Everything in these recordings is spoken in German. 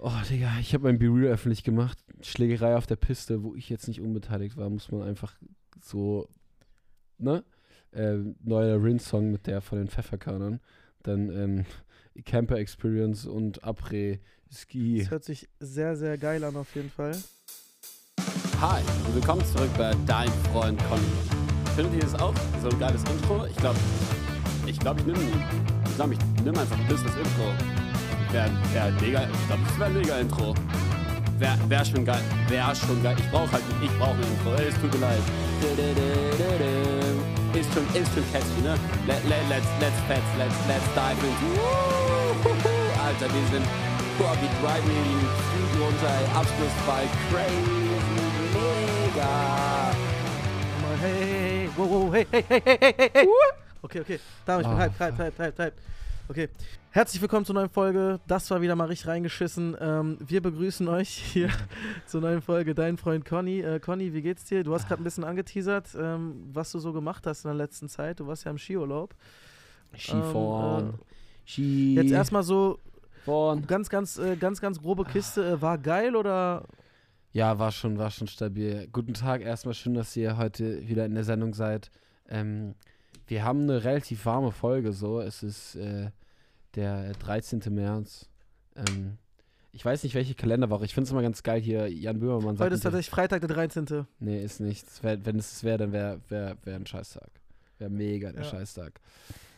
Oh, Digga, ich habe mein Be Real öffentlich gemacht. Schlägerei auf der Piste, wo ich jetzt nicht unbeteiligt war, muss man einfach so, ne? Äh, neuer Rin-Song mit der von den Pfefferkörnern. Dann ähm, Camper Experience und Après Ski. Das hört sich sehr, sehr geil an auf jeden Fall. Hi und willkommen zurück bei Dein Freund Conny. Findet ihr das auch? So ein geiles Intro? Ich glaube, ich glaube, ich nehme ich glaub, ich nehm einfach ein bisschen das Intro. Wäre wär mega, ich glaube, das wäre ein mega Intro. Wäre wär schon geil, wäre schon geil. Ich brauche halt, ich brauche ein Intro. Ey, Es tut mir leid. Ist schon, ist schon catchy, ne? Let, let, let's, let's, let's, let's, let's dive into. Alter, wir sind, boah, wir driven hier die Flüge runter, ey. Abschlussball, crazy, mega. Mal, hey, hey, hey, wow, wow, hey, hey, hey, hey, hey, hey. Okay, okay. Da, ich bin Ah. hyped, hyped, hyped, hyped, hyped. Okay. Herzlich willkommen zur neuen Folge. Das war wieder mal richtig reingeschissen. Ähm, wir begrüßen euch hier zur neuen Folge. Dein Freund Conny. Äh, Conny, wie geht's dir? Du hast gerade ein bisschen angeteasert, ähm, was du so gemacht hast in der letzten Zeit. Du warst ja im Skiurlaub. Skifahren. Ähm, Ski. Jetzt erstmal so fahren. ganz, ganz, äh, ganz, ganz grobe Kiste. Äh, war geil oder? Ja, war schon, war schon stabil. Guten Tag, erstmal schön, dass ihr heute wieder in der Sendung seid. Ähm, wir haben eine relativ warme Folge, so. Es ist äh, der 13. März. Ähm, ich weiß nicht, welche Kalenderwoche. Ich finde es immer ganz geil hier. Jan Böhmermann sagt. Heute ist tatsächlich Freitag, der 13. Nee, ist nichts. Wär, wenn es es wäre, dann wäre wär, wär ein Scheißtag. Wäre mega der Ja. Scheißtag.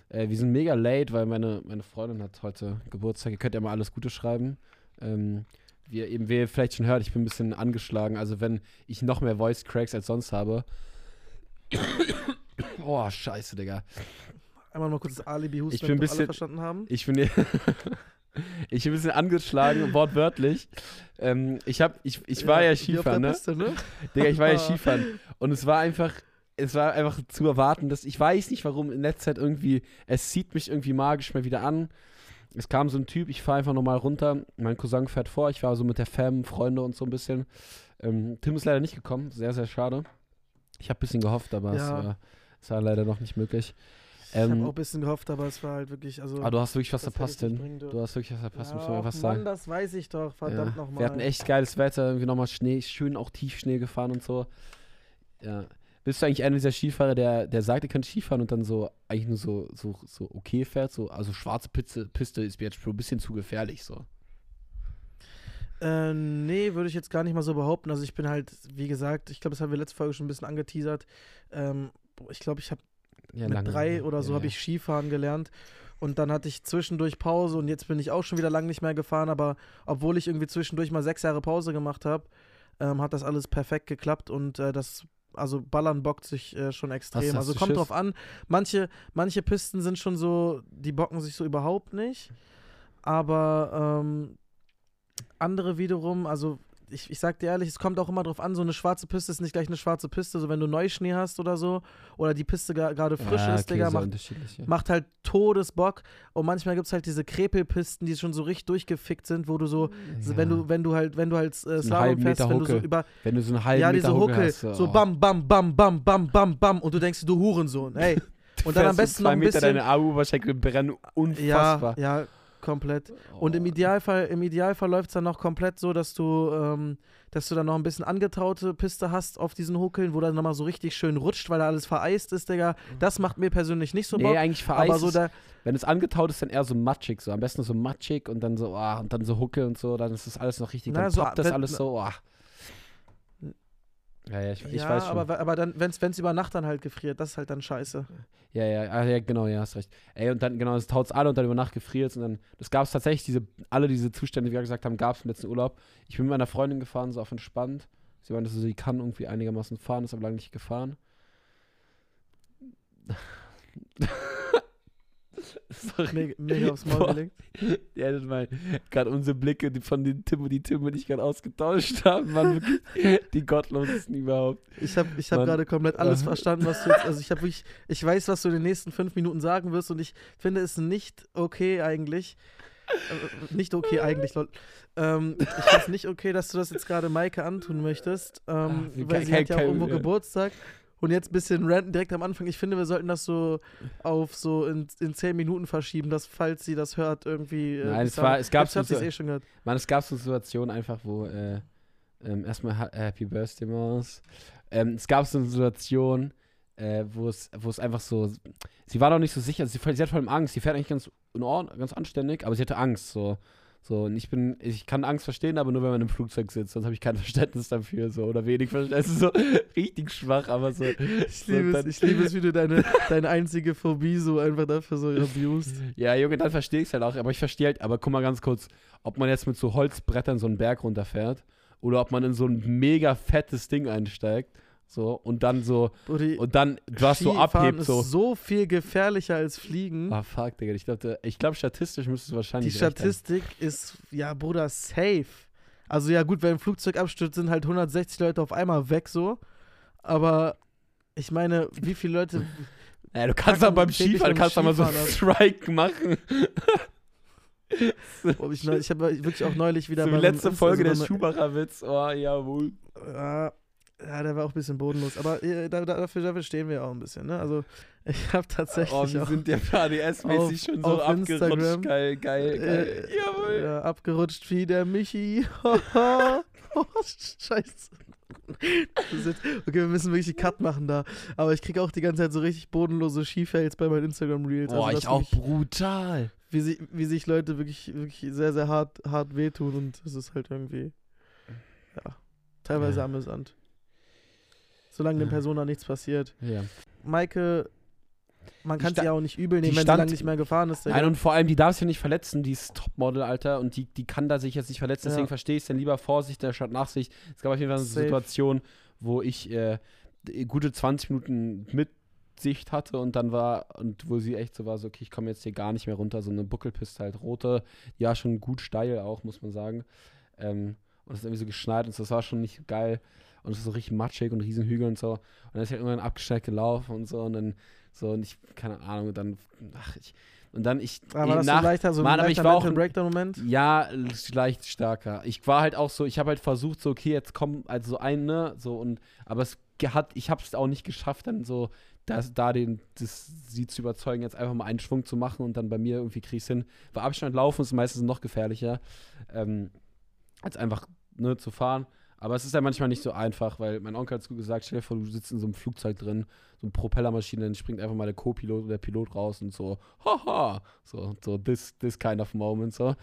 Äh, wir sind mega late, weil meine, meine Freundin hat heute Geburtstag. Ihr könnt ja mal alles Gute schreiben. Ähm, wie ihr eben, wie ihr vielleicht schon hört, ich bin ein bisschen angeschlagen. Also wenn ich noch mehr Voice Cracks als sonst habe. Oh, scheiße, Digga. Einmal mal kurz das Alibi husten, Ich bin ein wir alle bisschen- verstanden haben. Ich bin, ich bin ein bisschen angeschlagen, wortwörtlich. Ähm, ich, hab, ich, ich war ja, der Skifahren, ne? Piste, ne? Digga, ich war ja Skifahren. Und es war einfach, es war einfach zu erwarten, dass ich weiß nicht, warum in letzter Zeit irgendwie, es zieht mich irgendwie magisch mal wieder an. Es kam so ein Typ, ich fahre einfach nochmal runter. Mein Cousin fährt vor, ich war so mit der Fam, Freunde und so ein bisschen. Ähm, Tim ist leider nicht gekommen, sehr, sehr schade. Ich habe ein bisschen gehofft, aber es, Ja. war, es war leider noch nicht möglich. Ich habe Ähm, auch ein bisschen gehofft, aber es war halt wirklich, also. Aber du hast wirklich was das verpasst, dürfen. Du hast wirklich was verpasst, muss ja, man ach einfach Mann, sagen. das weiß ich doch, verdammt Ja, nochmal. Wir hatten echt geiles Wetter, irgendwie nochmal Schnee, schön auch Tiefschnee gefahren und so. Ja. Bist du eigentlich einer dieser Skifahrer, der, der sagt, ihr könnt Skifahren und dann so eigentlich nur so, so, so okay fährt? So, also schwarze Piste, Piste ist mir jetzt schon ein bisschen zu gefährlich so. Äh, nee, würde ich jetzt gar nicht mal so behaupten. Also ich bin halt, wie gesagt, ich glaube, das haben wir letzte Folge schon ein bisschen angeteasert. Ähm, ich glaube, ich habe Ja, mit lange- drei oder so ja, habe ich Skifahren gelernt. Und dann hatte ich zwischendurch Pause und jetzt bin ich auch schon wieder lange nicht mehr gefahren. Aber obwohl ich irgendwie zwischendurch mal sechs Jahre Pause gemacht habe, ähm, hat das alles perfekt geklappt und äh, das, also Ballern bockt sich äh, schon extrem. also kommt Schiss? drauf an. Manche, manche Pisten sind schon so, die bocken sich so überhaupt nicht. Aber ähm, andere wiederum, also ich, ich sag dir ehrlich, es kommt auch immer drauf an, so eine schwarze Piste ist nicht gleich eine schwarze Piste, so wenn du Neuschnee hast oder so, oder die Piste gerade frisch ja, ist, okay, Digga, so macht, ja. macht halt Todesbock. Und manchmal gibt es halt diese Krepelpisten, die schon so richtig durchgefickt sind, wo du so, so wenn Ja. du, wenn du halt, wenn du halt äh, Slalom fährst, Meter wenn du so über, Wenn du so einen halben ja, Meter diese Hucke Huckel, hast, so oh. bam, bam, bam, bam, bam, bam, bam, und du denkst, du Hurensohn, ey. Und dann am besten noch ein Meter bisschen, deine Armoberschenkel brennen ja, unfassbar. ja, komplett. Und im Oh. Idealfall, im Idealfall läuft es dann noch komplett so, dass du, ähm, dass du dann noch ein bisschen angetaute Piste hast auf diesen Huckeln, wo dann nochmal so richtig schön rutscht, weil da alles vereist ist, Digga. Das macht mir persönlich nicht so Bock. Nee, eigentlich vereist aber so da, Wenn es angetaut ist, dann eher so matschig, so am besten so matschig und dann so, ah, und dann so Hucke und so, dann ist das alles noch richtig, Na, dann so, poppt das wenn- alles so, ah. Ja, ja, ich, ich ja, weiß schon. aber, aber dann, wenn es über Nacht dann halt gefriert, das ist halt dann scheiße. ja, ja, ah, ja, genau, ja, hast recht. Ey, und dann, genau, es taut's alle und dann über Nacht gefriert und dann, das gab es tatsächlich, diese, alle diese Zustände, wie wir gesagt haben, gab es im letzten Urlaub. Ich bin mit meiner Freundin gefahren, so auf entspannt. Sie meinte, so, sie kann irgendwie einigermaßen fahren, ist aber lange nicht gefahren. Sorry. Mega, mega aufs Maul gelegt. Ja, hättet mal gerade unsere Blicke von den Tim und die Tim und ich gerade ausgetauscht haben, waren wirklich die gottlosesten überhaupt. Ich habe ich hab gerade komplett alles verstanden, was du jetzt. Also ich habe wirklich, ich weiß, was du in den nächsten fünf Minuten sagen wirst und ich finde es nicht okay eigentlich. Äh, nicht okay eigentlich, lol. Ähm, ich finde es nicht okay, dass du das jetzt gerade Maike antun möchtest. Ähm, Ach, weil kein- sie hat ja auch kein- irgendwo ja. Geburtstag. Und jetzt ein bisschen ranten direkt am Anfang. Ich finde, wir sollten das so auf so in, in 10 Minuten verschieben, dass, falls sie das hört, irgendwie. äh, Nein, es war- es gab so- eh schon gehört. Mann, es gab so Situationen einfach, wo äh, ähm, erstmal ha Happy Birthday Maus. Ähm, es gab so eine Situation, äh, wo es, wo es einfach so, sie war noch nicht so sicher, sie, sie hat vor allem Angst, sie fährt eigentlich ganz in Ordnung, ganz anständig, aber sie hatte Angst, so. So, und ich bin, ich kann Angst verstehen, aber nur wenn man im Flugzeug sitzt, sonst habe ich kein Verständnis dafür, so, oder wenig Verständnis, es ist so richtig schwach, aber so. Ich liebe, es, ich liebe es, wie du deine, deine einzige Phobie so einfach dafür so abused. Ja, Junge, dann verstehe ich es halt auch. Aber ich verstehe halt, aber guck mal ganz kurz, ob man jetzt mit so Holzbrettern so einen Berg runterfährt oder ob man in so ein mega fettes Ding einsteigt. So, und dann so, Brudi, und dann was so abhebt, ist so. so viel gefährlicher als Fliegen. Ah, fuck, Digga. Ich glaube, ich glaub, statistisch müsste es Die wahrscheinlich. haben. Statistik ist, ja, Bruder, safe. Also ja, gut, wenn ein Flugzeug abstürzt, sind halt 160 Leute auf einmal weg so. Aber ich meine, wie viele Leute. Ja, du kannst doch beim Skifahren, kannst doch mal so Skifahren Strike machen. Ich ich habe wirklich auch neulich wieder. so meinem letzte Folge der also bei Schumacher-Witz. Oh, jawohl. Ja, ja, der war auch ein bisschen bodenlos. Aber äh, da, da, dafür, dafür stehen wir auch ein bisschen. Ne? Also, ich habe tatsächlich. Oh, wir auch, sind ja ADS-mäßig schon so abgerutscht. Instagram. Geil, geil, geil. Äh, jawohl. Ja, abgerutscht wie der Michi. oh, scheiße. Ist okay, wir müssen wirklich einen Cut machen da. Aber ich kriege auch die ganze Zeit so richtig bodenlose Skifails bei meinen Instagram-Reels. Boah, also, ich auch brutal. Wie, sie, wie sich Leute wirklich, wirklich sehr, sehr hart, hart wehtun und es ist halt irgendwie, ja, teilweise Ja. amüsant. Solange Ja. Personen da nichts passiert. Ja. Maike, man kann sie ja auch nicht übel nehmen, wenn sie lange nicht mehr gefahren ist. Nein, und vor allem, die darf sich ja nicht verletzen, die ist Topmodel, Alter, und die, die kann da sich jetzt nicht verletzen, deswegen Ja. verstehe ich es dann lieber Vorsicht statt Nachsicht. Es gab auf jeden Fall eine Safe. Situation, wo ich äh, gute 20 Minuten Mitsicht hatte und dann war, und wo sie echt so war, so, okay, ich komme jetzt hier gar nicht mehr runter, so eine Buckelpiste halt, rote, ja, schon gut steil auch, muss man sagen. Ähm, und es ist irgendwie so geschneit und so, das war schon nicht geil. Und es ist so richtig matschig und riesen Hügel und so. Und dann ist halt irgendwann abgeschneit gelaufen und so und dann so und ich, keine Ahnung, und dann, ach, ich, und dann ich, Aber das so nach, ein leichter, so Mann, aber ich leichter war auch Breakdown-Moment? ja, leicht stärker. Ich war halt auch so, ich habe halt versucht, so, okay, jetzt komm, also so ein, ne, so und, aber es hat, ich habe es auch nicht geschafft, dann so, das, da den, das, sie zu überzeugen, jetzt einfach mal einen Schwung zu machen und dann bei mir irgendwie krieg ich's hin. Weil Abstand laufen ist meistens noch gefährlicher, ähm, als einfach, ne, zu fahren. Aber es ist ja manchmal nicht so einfach, weil mein Onkel hat es gut gesagt, stell dir vor, du sitzt in so einem Flugzeug drin, so eine Propellermaschine, dann springt einfach mal der Co-Pilot oder der Pilot raus und so, haha, so, so, this, this kind of moment, so.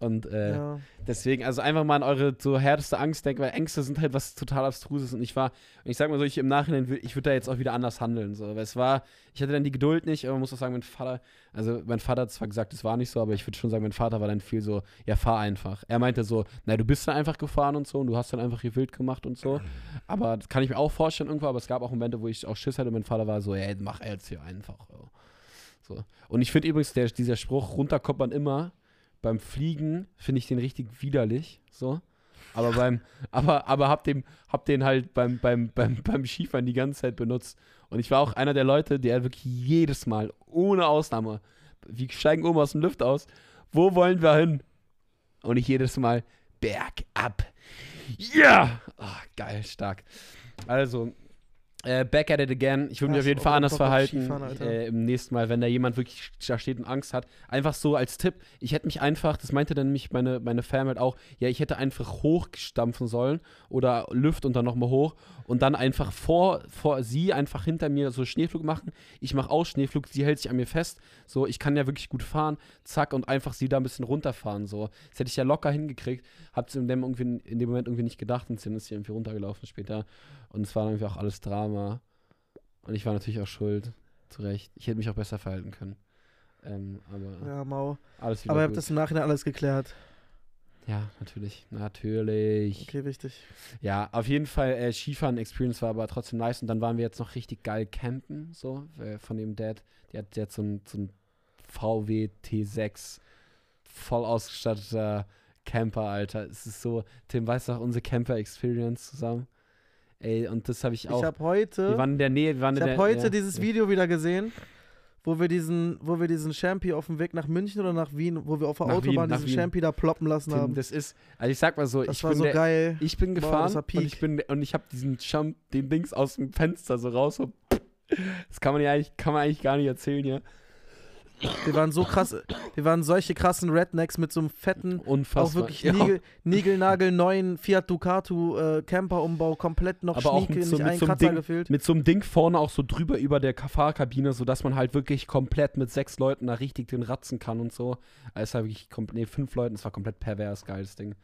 Und äh, Ja. deswegen, also einfach mal an eure so härteste Angst denken, weil Ängste sind halt was total Abstruses und ich war, und ich sag mal so, ich im Nachhinein, ich würde da jetzt auch wieder anders handeln, so, weil es war, ich hatte dann die Geduld nicht, aber man muss auch sagen, mein Vater, also mein Vater hat zwar gesagt, es war nicht so, aber ich würde schon sagen, mein Vater war dann viel so, ja, fahr einfach. Er meinte so, na, du bist dann einfach gefahren und so und du hast dann einfach hier wild gemacht und so, aber das kann ich mir auch vorstellen irgendwo, aber es gab auch Momente, wo ich auch Schiss hatte und mein Vater war so, ey, mach jetzt hier einfach, so. Und ich finde übrigens, der, dieser Spruch, runter kommt man immer, beim Fliegen finde ich den richtig widerlich, so. Aber beim, aber, aber hab, dem, hab den halt beim, beim, beim, beim Skifahren die ganze Zeit benutzt. Und ich war auch einer der Leute, der wirklich jedes Mal, ohne Ausnahme, wir steigen oben aus dem Lift aus, wo wollen wir hin? Und ich jedes Mal bergab. Ja! Ah, geil, stark. Also, äh, back at it again. Ich würde mich auf jeden Fall anders verhalten äh, im nächsten Mal, wenn da jemand wirklich da steht und Angst hat. Einfach so als Tipp, ich hätte mich einfach, das meinte dann nämlich meine, meine Fam halt auch, ja, ich hätte einfach hochstampfen sollen oder Lüft und dann nochmal hoch und dann einfach vor, vor sie einfach hinter mir so Schneeflug machen. Ich mache aus Schneeflug, sie hält sich an mir fest. So, ich kann ja wirklich gut fahren, zack, und einfach sie da ein bisschen runterfahren. So, das hätte ich ja locker hingekriegt. Hab's in dem, irgendwie, in dem Moment irgendwie nicht gedacht und dann ist sie irgendwie runtergelaufen später. Und es war irgendwie auch alles Drama. Und ich war natürlich auch schuld. Zu Recht. Ich hätte mich auch besser verhalten können. Ähm, aber Ja, mau. alles wieder Aber ihr habt das im Nachhinein alles geklärt. Ja, natürlich. Natürlich. Okay, wichtig. Ja, auf jeden Fall, äh, Skifahren-Experience war aber trotzdem nice. Und dann waren wir jetzt noch richtig geil campen, so, äh, von dem Dad. Der hat, hat so ein, so ein VW T6, voll ausgestatteter Camper, Alter. Es ist so, Tim, weißt du noch, unsere Camper-Experience zusammen? Ey, und das habe ich auch. Ich habe heute, wir waren in der Nähe, wir waren ich in hab der heute ja, dieses ja. Video wieder gesehen, wo wir diesen, wo wir diesen Champi auf dem Weg nach München oder nach Wien, wo wir auf der Nach Wien, Autobahn nach diesen Wien. Champi da ploppen lassen Tim, haben. das ist, also ich sag mal so, Das ich war bin so der, geil. ich bin Boah, gefahren war und ich bin und ich habe diesen Jump, den Dings aus dem Fenster so raus. So, das kann man ja eigentlich, kann man eigentlich gar nicht erzählen hier. Wir waren so krass, wir waren solche krassen Rednecks mit so einem fetten, Unfassbar. auch wirklich Ja. Nigel, Nigelnagel neuen Fiat Ducato äh, Camperumbau, komplett noch Aber auch Schnieke, mit so- nicht mit so einem Ding- gefehlt. Mit so einem Ding vorne auch so drüber über der Fahrkabine, sodass man halt wirklich komplett mit sechs Leuten da richtig den ratzen kann und so. Also es war wirklich, nee, fünf Leuten, es war komplett pervers, geiles Ding.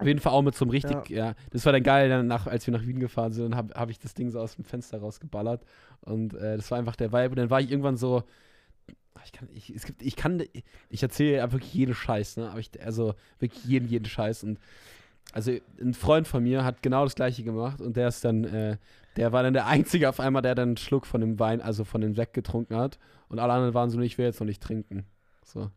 Auf jeden Fall auch mit so einem richtig, ja, das war dann geil, dann nach, als wir nach Wien gefahren sind, habe hab ich das Ding so aus dem Fenster rausgeballert und äh, das war einfach der Vibe und dann war ich irgendwann so, ich kann, ich, es gibt, ich kann, ich erzähle ja wirklich jeden Scheiß, ne, aber ich, also wirklich jeden, jeden Scheiß und also ein Freund von mir hat genau das gleiche gemacht und der ist dann, äh, der war dann der Einzige auf einmal, der dann einen Schluck von dem Wein, also von dem Sekt getrunken hat und alle anderen waren so, ich will jetzt noch nicht trinken. So.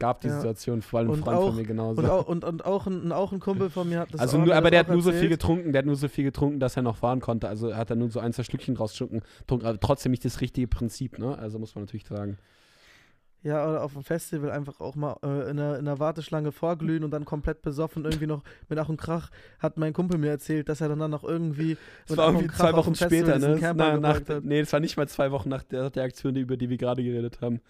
Gab die Ja. Situation, vor allem ein Und Freund auch- von mir genauso. Und auch, und, und auch, ein, auch ein Kumpel von mir hat das also nur, aber der hat nur so viel getrunken, der hat nur so viel getrunken, dass er noch fahren konnte. Also er hat dann nur so ein, zwei Schlückchen rausgetrunken, trunk, aber trotzdem nicht das richtige Prinzip, ne? Also muss man natürlich sagen. Ja, oder auf dem Festival einfach auch mal äh, in, einer, in einer Warteschlange vorglühen und dann komplett besoffen irgendwie noch mit Ach und Krach hat mein Kumpel mir erzählt, dass er dann noch irgendwie Das war irgendwie zwei Wochen später, ne? Na, nach, nee, das war nicht mal zwei Wochen nach der, der Aktion, über die wir gerade geredet haben.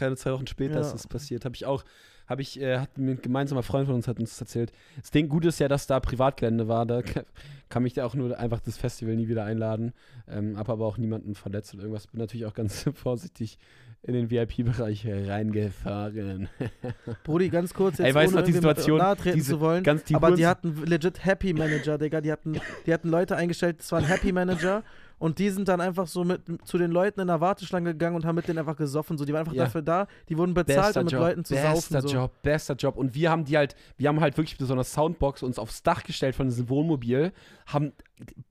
Keine zwei Wochen später Ja. ist das passiert. Habe ich auch, habe ich, äh, hat ein gemeinsamer Freund von uns hat uns das erzählt. Das Ding gut ist ja, dass da Privatgelände war. Da ka- kann mich da auch nur einfach das Festival nie wieder einladen. Ähm, hab aber auch niemanden verletzt oder irgendwas. Bin natürlich auch ganz vorsichtig in den VIP-Bereich reingefahren. Brudi, ganz kurz jetzt Ey, weißt du ohne noch die Situation, nahe treten diese zu wollen, Ganz die aber die Hurensohn- hatten legit Happy Manager, Digga, die hatten, die hatten Leute eingestellt, das waren Happy Manager und die sind dann einfach so mit zu den Leuten in der Warteschlange gegangen und haben mit denen einfach gesoffen, so, die waren einfach Ja. dafür da, die wurden bezahlt, um mit Job, Leuten zu bester saufen, so. Job, bester Job. Und wir haben die halt, wir haben halt wirklich mit so einer Soundbox uns aufs Dach gestellt von diesem Wohnmobil, haben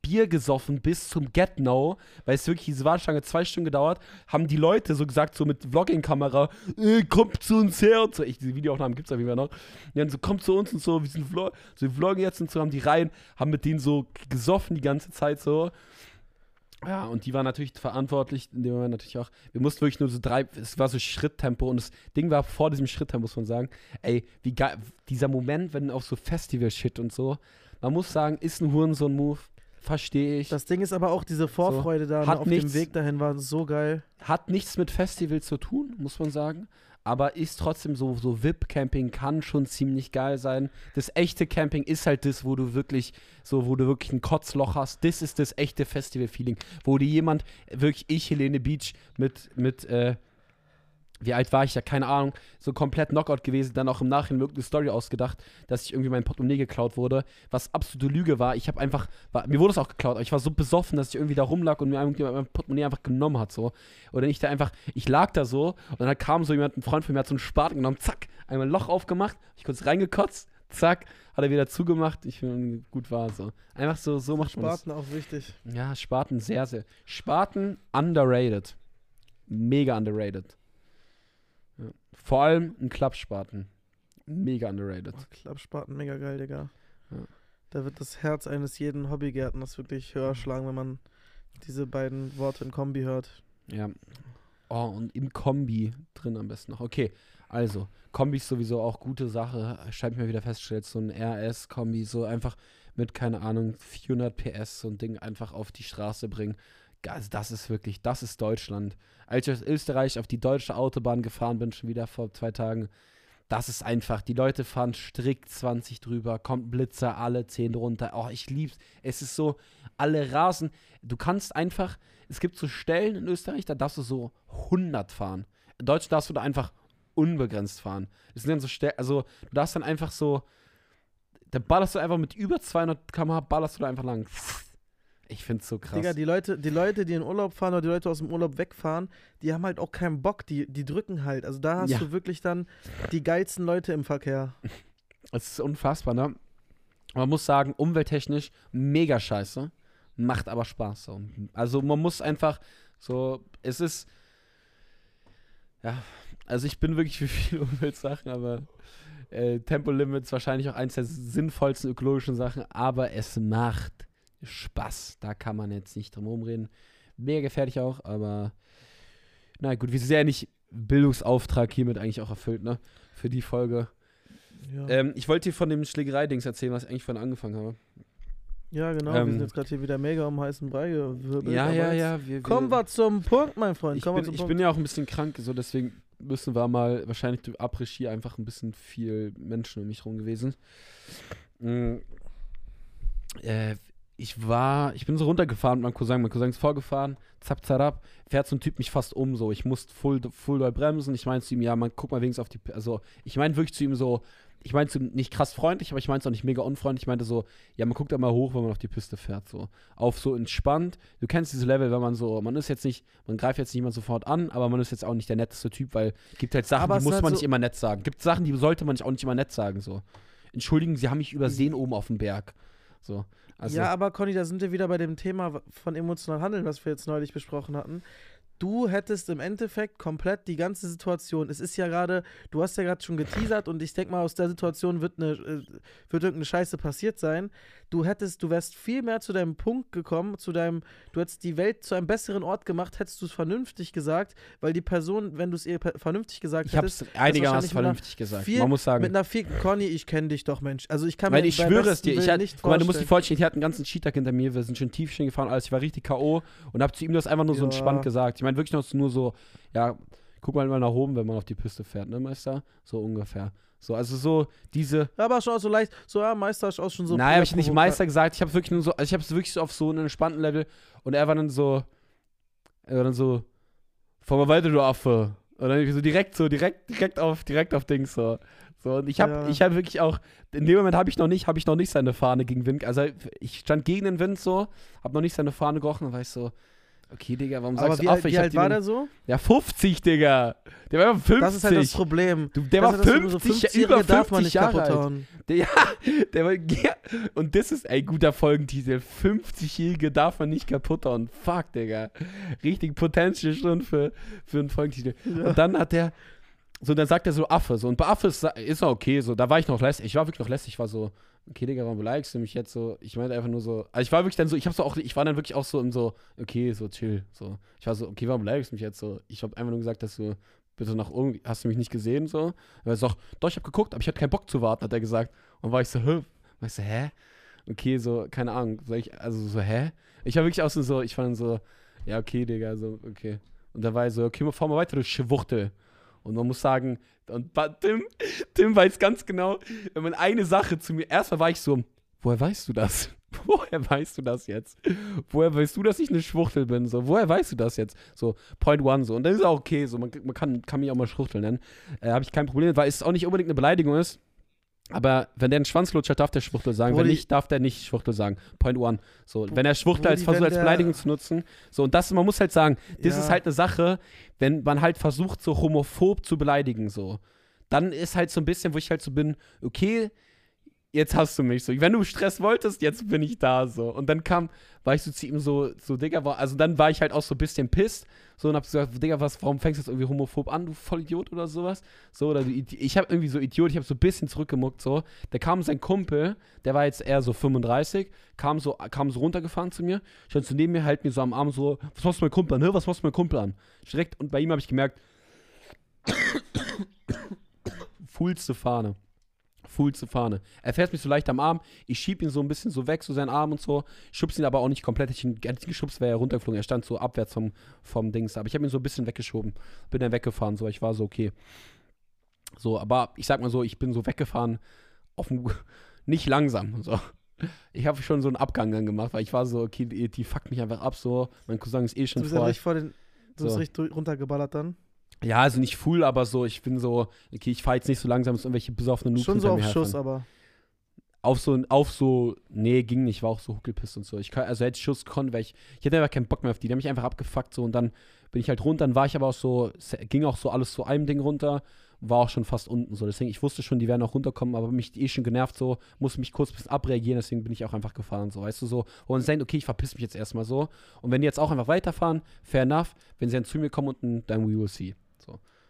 Bier gesoffen bis zum Get No, weil es wirklich diese Warteschlange zwei Stunden gedauert, haben die Leute so gesagt, so mit Vlogging-Kamera, äh, kommt zu uns her und so. Ich, diese Videoaufnahmen gibt es auf jeden Fall noch. Die haben so, kommt zu uns und so, wir sind Vlog, so, wir vloggen jetzt und so, haben die rein, haben mit denen so gesoffen die ganze Zeit so. Ja, und die war natürlich verantwortlich, in dem Moment natürlich auch. Wir mussten wirklich nur so drei, es war so Schritttempo und das Ding war vor diesem Schritttempo, muss man sagen. Ey, wie geil, dieser Moment, wenn auf so Festival-Shit und so, man muss sagen, ist ein Hurensohn-Move, verstehe ich. Das Ding ist aber auch diese Vorfreude da Hat auf nichts- dem Weg dahin war so geil. Hat nichts mit Festival zu tun, muss man sagen. Aber ist trotzdem so, so VIP-Camping kann schon ziemlich geil sein. Das echte Camping ist halt das, wo du wirklich, so, wo du wirklich ein Kotzloch hast. Das ist das echte Festival-Feeling. Wo dir jemand, wirklich ich, Helene Beach, mit, mit, äh, wie alt war ich da, keine Ahnung, so komplett Knockout gewesen, dann auch im Nachhinein irgendeine Story ausgedacht, dass ich irgendwie mein Portemonnaie geklaut wurde, was absolute Lüge war. Ich habe einfach, war, mir wurde es auch geklaut, aber ich war so besoffen, dass ich irgendwie da rumlag und mir irgendjemand mein Portemonnaie einfach genommen hat, so. Oder ich da einfach, ich lag da so und dann kam so jemand, ein Freund von mir hat so einen Spaten genommen, zack, einmal ein Loch aufgemacht, hab ich kurz reingekotzt, zack, hat er wieder zugemacht, ich bin gut war, so. Einfach so, so macht man. Spaten auch wichtig. Ja, Spaten sehr, sehr. Spaten underrated. Mega underrated. Ja. Vor allem ein Klappspaten. Mega underrated. Oh, Klappspaten, mega geil, Digga. Ja. Da wird das Herz eines jeden Hobbygärtners wirklich höher schlagen, wenn man diese beiden Worte in Kombi hört. Ja. Oh, und im Kombi drin am besten noch. Okay, also, Kombi ist sowieso auch gute Sache. Habe mir wieder festgestellt, so ein RS-Kombi, so einfach mit, keine Ahnung, 400 PS so ein Ding einfach auf die Straße bringen. Also das ist wirklich, das ist Deutschland. Als ich aus Österreich auf die deutsche Autobahn gefahren bin, schon wieder vor zwei Tagen, das ist einfach, die Leute fahren strikt 20 drüber, kommt Blitzer, alle 10 runter. Oh, ich lieb's. Es ist so, alle rasen. Du kannst einfach, es gibt so Stellen in Österreich, da darfst du so 100 fahren. In Deutschland darfst du da einfach unbegrenzt fahren. Das sind dann so Stellen, also du darfst dann einfach so, da ballerst du einfach mit über 200 km/h, ballerst du da einfach lang. Ich find's so krass. Digga, die Leute, die Leute, die in Urlaub fahren oder die Leute aus dem Urlaub wegfahren, die haben halt auch keinen Bock, die, die drücken halt. Also da hast Ja. du wirklich dann die geilsten Leute im Verkehr. Es ist unfassbar, ne? Man muss sagen, umwelttechnisch mega scheiße, macht aber Spaß. So. Also man muss einfach so, es ist, ja, also ich bin wirklich für viele Umweltsachen, aber äh, Tempolimit ist wahrscheinlich auch eins der sinnvollsten ökologischen Sachen, aber es macht Spaß. Da kann man jetzt nicht drum rumreden. Mega gefährlich auch, aber Na gut, wie sehr nicht Bildungsauftrag hiermit eigentlich auch erfüllt, ne? Für die Folge. Ja, Ähm, ich wollte dir von dem Schlägerei-Dings erzählen, was ich eigentlich vorhin angefangen habe. ja genau. wir ähm, sind jetzt gerade hier wieder mega um heißen Brei gewirbelt. Ja, ja, ja. Wir, Kommen wir zum Punkt, mein Freund. Ich, wir bin, ich bin ja auch ein bisschen krank, so deswegen müssen wir mal wahrscheinlich durch Après-Ski einfach ein bisschen viel Menschen um mich rum gewesen. Mm, äh, ich war, ich bin so runtergefahren mit meinem Cousin. Mein Cousin ist vorgefahren, zapp, zapp, fährt so ein Typ mich fast um, so. Ich musste full, full doll bremsen. Ich meinte zu ihm, ja, man, guck mal wenigstens auf die, also, ich meinte wirklich zu ihm so, ich meinte zu ihm nicht krass freundlich, aber ich meinte es auch nicht mega unfreundlich. Ich meinte so, ja, man guckt da mal hoch, wenn man auf die Piste fährt, so. Auf so entspannt. Du kennst dieses Level, wenn man so, man ist jetzt nicht, man greift jetzt niemand sofort an, aber man ist jetzt auch nicht der netteste Typ, weil gibt halt Sachen, Aber die muss halt man so- nicht immer nett sagen. Gibt Sachen, die sollte man nicht auch nicht immer nett sagen, so. Entschuldigen, Sie haben mich übersehen oben auf dem Berg. So. Also, ja, aber Conny, da sind wir wieder bei dem Thema von emotional handeln, was wir jetzt neulich besprochen hatten. Du hättest im Endeffekt komplett die ganze Situation. Es ist ja gerade, du hast ja gerade schon geteasert und ich denke mal, aus der Situation wird eine, äh, wird irgendeine Scheiße passiert sein. Du hättest, du wärst viel mehr zu deinem Punkt gekommen, zu deinem, du hättest die Welt zu einem besseren Ort gemacht, hättest du es vernünftig gesagt, weil die Person, wenn du es ihr vernünftig gesagt ich habe hättest, es einigermaßen wahrscheinlich mit einer vernünftig gesagt. viel- man muss sagen. mit einer viel, Conny, ich kenne dich doch, Mensch. Also ich kann Weil mir ich schwöre es dir, ich hatte, nicht guck mal, du musst dir vorstellen. ich hatte einen ganzen Cheater hinter mir, wir sind schon Tiefchen gefahren, alles, ich war richtig K.O. und hab zu ihm das einfach nur so Ja. entspannt gesagt. Ich meine wirklich noch so- nur so, ja, guck mal mal nach oben, wenn man auf die Piste fährt, ne, Meister? So ungefähr. So, also so diese, Ja, aber schon auch so leicht, so ja, Meister ist auch schon so. nein, habe ich nicht Meister gesagt, ich habe wirklich nur so, also ich habe es wirklich so auf so einem entspannten Level und er war dann so, er war dann so, fahr mal weiter, du Affe. Und dann so direkt so, direkt, direkt auf, direkt auf Dings so. So, und ich habe Ja. ich hab wirklich auch, in dem Moment habe ich noch nicht, habe ich noch nicht seine Fahne gegen Wind, also ich stand gegen den Wind so, habe noch nicht seine Fahne gerochen, dann war ich so, okay, Digga, warum Aber sagst wie, du Affe? wie hab alt war der so? Ja, 50, Digga. Der war einfach 50. Das ist halt das Problem. Du, der Das war ist halt das, so 50, 50-Jährige über 50 darf man nicht Jahre alt. Der, ja, der war, ja, und das ist ein guter Folgentitel. 50-Jährige darf man nicht kaputt hauen. Fuck, Digga. Richtig Potential schon für, für einen Folgentitel. Und dann hat der, so, dann sagt er so Affe. So, und bei Affe ist, ist er okay. So, da war ich noch lästig. Ich war wirklich noch lästig. Ich war so, okay, Digga, warum beleidigst du mich jetzt so? Ich meinte einfach nur so, also ich war wirklich dann so, ich hab so auch, ich war dann wirklich auch so im so, okay, so chill. So, ich war so, okay, warum beleidigst du mich jetzt so? Ich hab einfach nur gesagt, dass du bitte nach irgendwie, hast du mich nicht gesehen so? Er so, doch, ich hab geguckt, aber ich hatte keinen Bock zu warten, hat er gesagt. Und war ich so, hä? Ich so, hä? Okay, so, keine Ahnung. Ich, also so, hä? Ich war wirklich auch so, so, ich war dann so, ja, okay, Digga, so, okay. Und da war ich so, okay, fahr mal weiter, du Schwuchtel. Und man muss sagen, und Tim, Tim weiß ganz genau, wenn man eine Sache zu mir, erstmal war ich so, woher weißt du das? Woher weißt du das jetzt? Woher weißt du, dass ich eine Schwuchtel bin? So, woher weißt du das jetzt? So, Point One, so. Und dann ist auch okay, so, man, man kann, kann mich auch mal Schwuchtel nennen. Äh, Habe ich kein Problem weil es auch nicht unbedingt eine Beleidigung ist. Aber wenn der einen Schwanzlutscher darf der Schwuchtel sagen. wenn nicht, darf der nicht Schwuchtel sagen. Point one. So, wenn er Schwuchtel als Versuch wenn als Beleidigung zu nutzen. So, und das, man muss halt sagen, das Ja. ist halt eine Sache, wenn man halt versucht, so homophob zu beleidigen, so. Dann ist halt so ein bisschen, wo ich halt so bin, okay, jetzt hast du mich so. Wenn du Stress wolltest, jetzt bin ich da so. Und dann kam, war ich so zu ihm so, so, Digga, war, also dann war ich halt auch so ein bisschen pisst. So und hab gesagt, Digga, was, warum fängst du jetzt irgendwie homophob an, du Vollidiot oder sowas? So, oder du, ich habe irgendwie so Idiot, ich habe so ein bisschen zurückgemuckt, so. Da kam sein Kumpel, der war jetzt eher so 35, kam so, kam so runtergefahren zu mir, stand so neben mir, halt mir so am Arm so, was machst du mein Kumpel an, ne? Was machst du mein Kumpel an? Direkt, und bei ihm habe ich gemerkt, fullste Fahne. Fullste Fahne. Er fährt mich so leicht am Arm, ich schieb ihn so ein bisschen so weg, so seinen Arm und so. Schubs ihn aber auch nicht komplett. Ich ihn hätte ihn geschubst, wäre er runtergeflogen. Er stand so abwärts vom, vom Dings. Aber ich habe ihn so ein bisschen weggeschoben. Bin dann weggefahren, so. Ich war so, okay. So, aber ich sag mal so, ich bin so weggefahren, auf dem, nicht langsam. So. Ich habe schon so einen Abgang dann gemacht, weil ich war so, okay, die, die fuckt mich einfach ab, so. Mein Cousin ist eh Du schon bist ja voll. richtig vor den. Du bist So. richtig runtergeballert dann. Ja, also nicht full, aber so, ich bin so, okay, ich fahre jetzt nicht so langsam, dass irgendwelche besoffene Noobs Schon so auf Schuss, herfahren. aber. Auf so, auf so, nee, ging nicht, war auch so Huckelpiss und so. Ich kann, also hätte ich Schuss gekonnt, weil ich, ich hätte einfach keinen Bock mehr auf die. Die haben mich einfach abgefuckt so und dann bin ich halt runter, dann war ich aber auch so, ging auch so alles zu einem Ding runter, war auch schon fast unten so. Deswegen, ich wusste schon, die werden auch runterkommen, aber mich eh schon genervt so, musste mich kurz ein bisschen abreagieren, deswegen bin ich auch einfach gefahren so, weißt du so. Wo man denkt, okay, ich verpiss mich jetzt erstmal so. Und wenn die jetzt auch einfach weiterfahren, fair enough. Wenn sie dann zu mir kommen unten, dann we will see.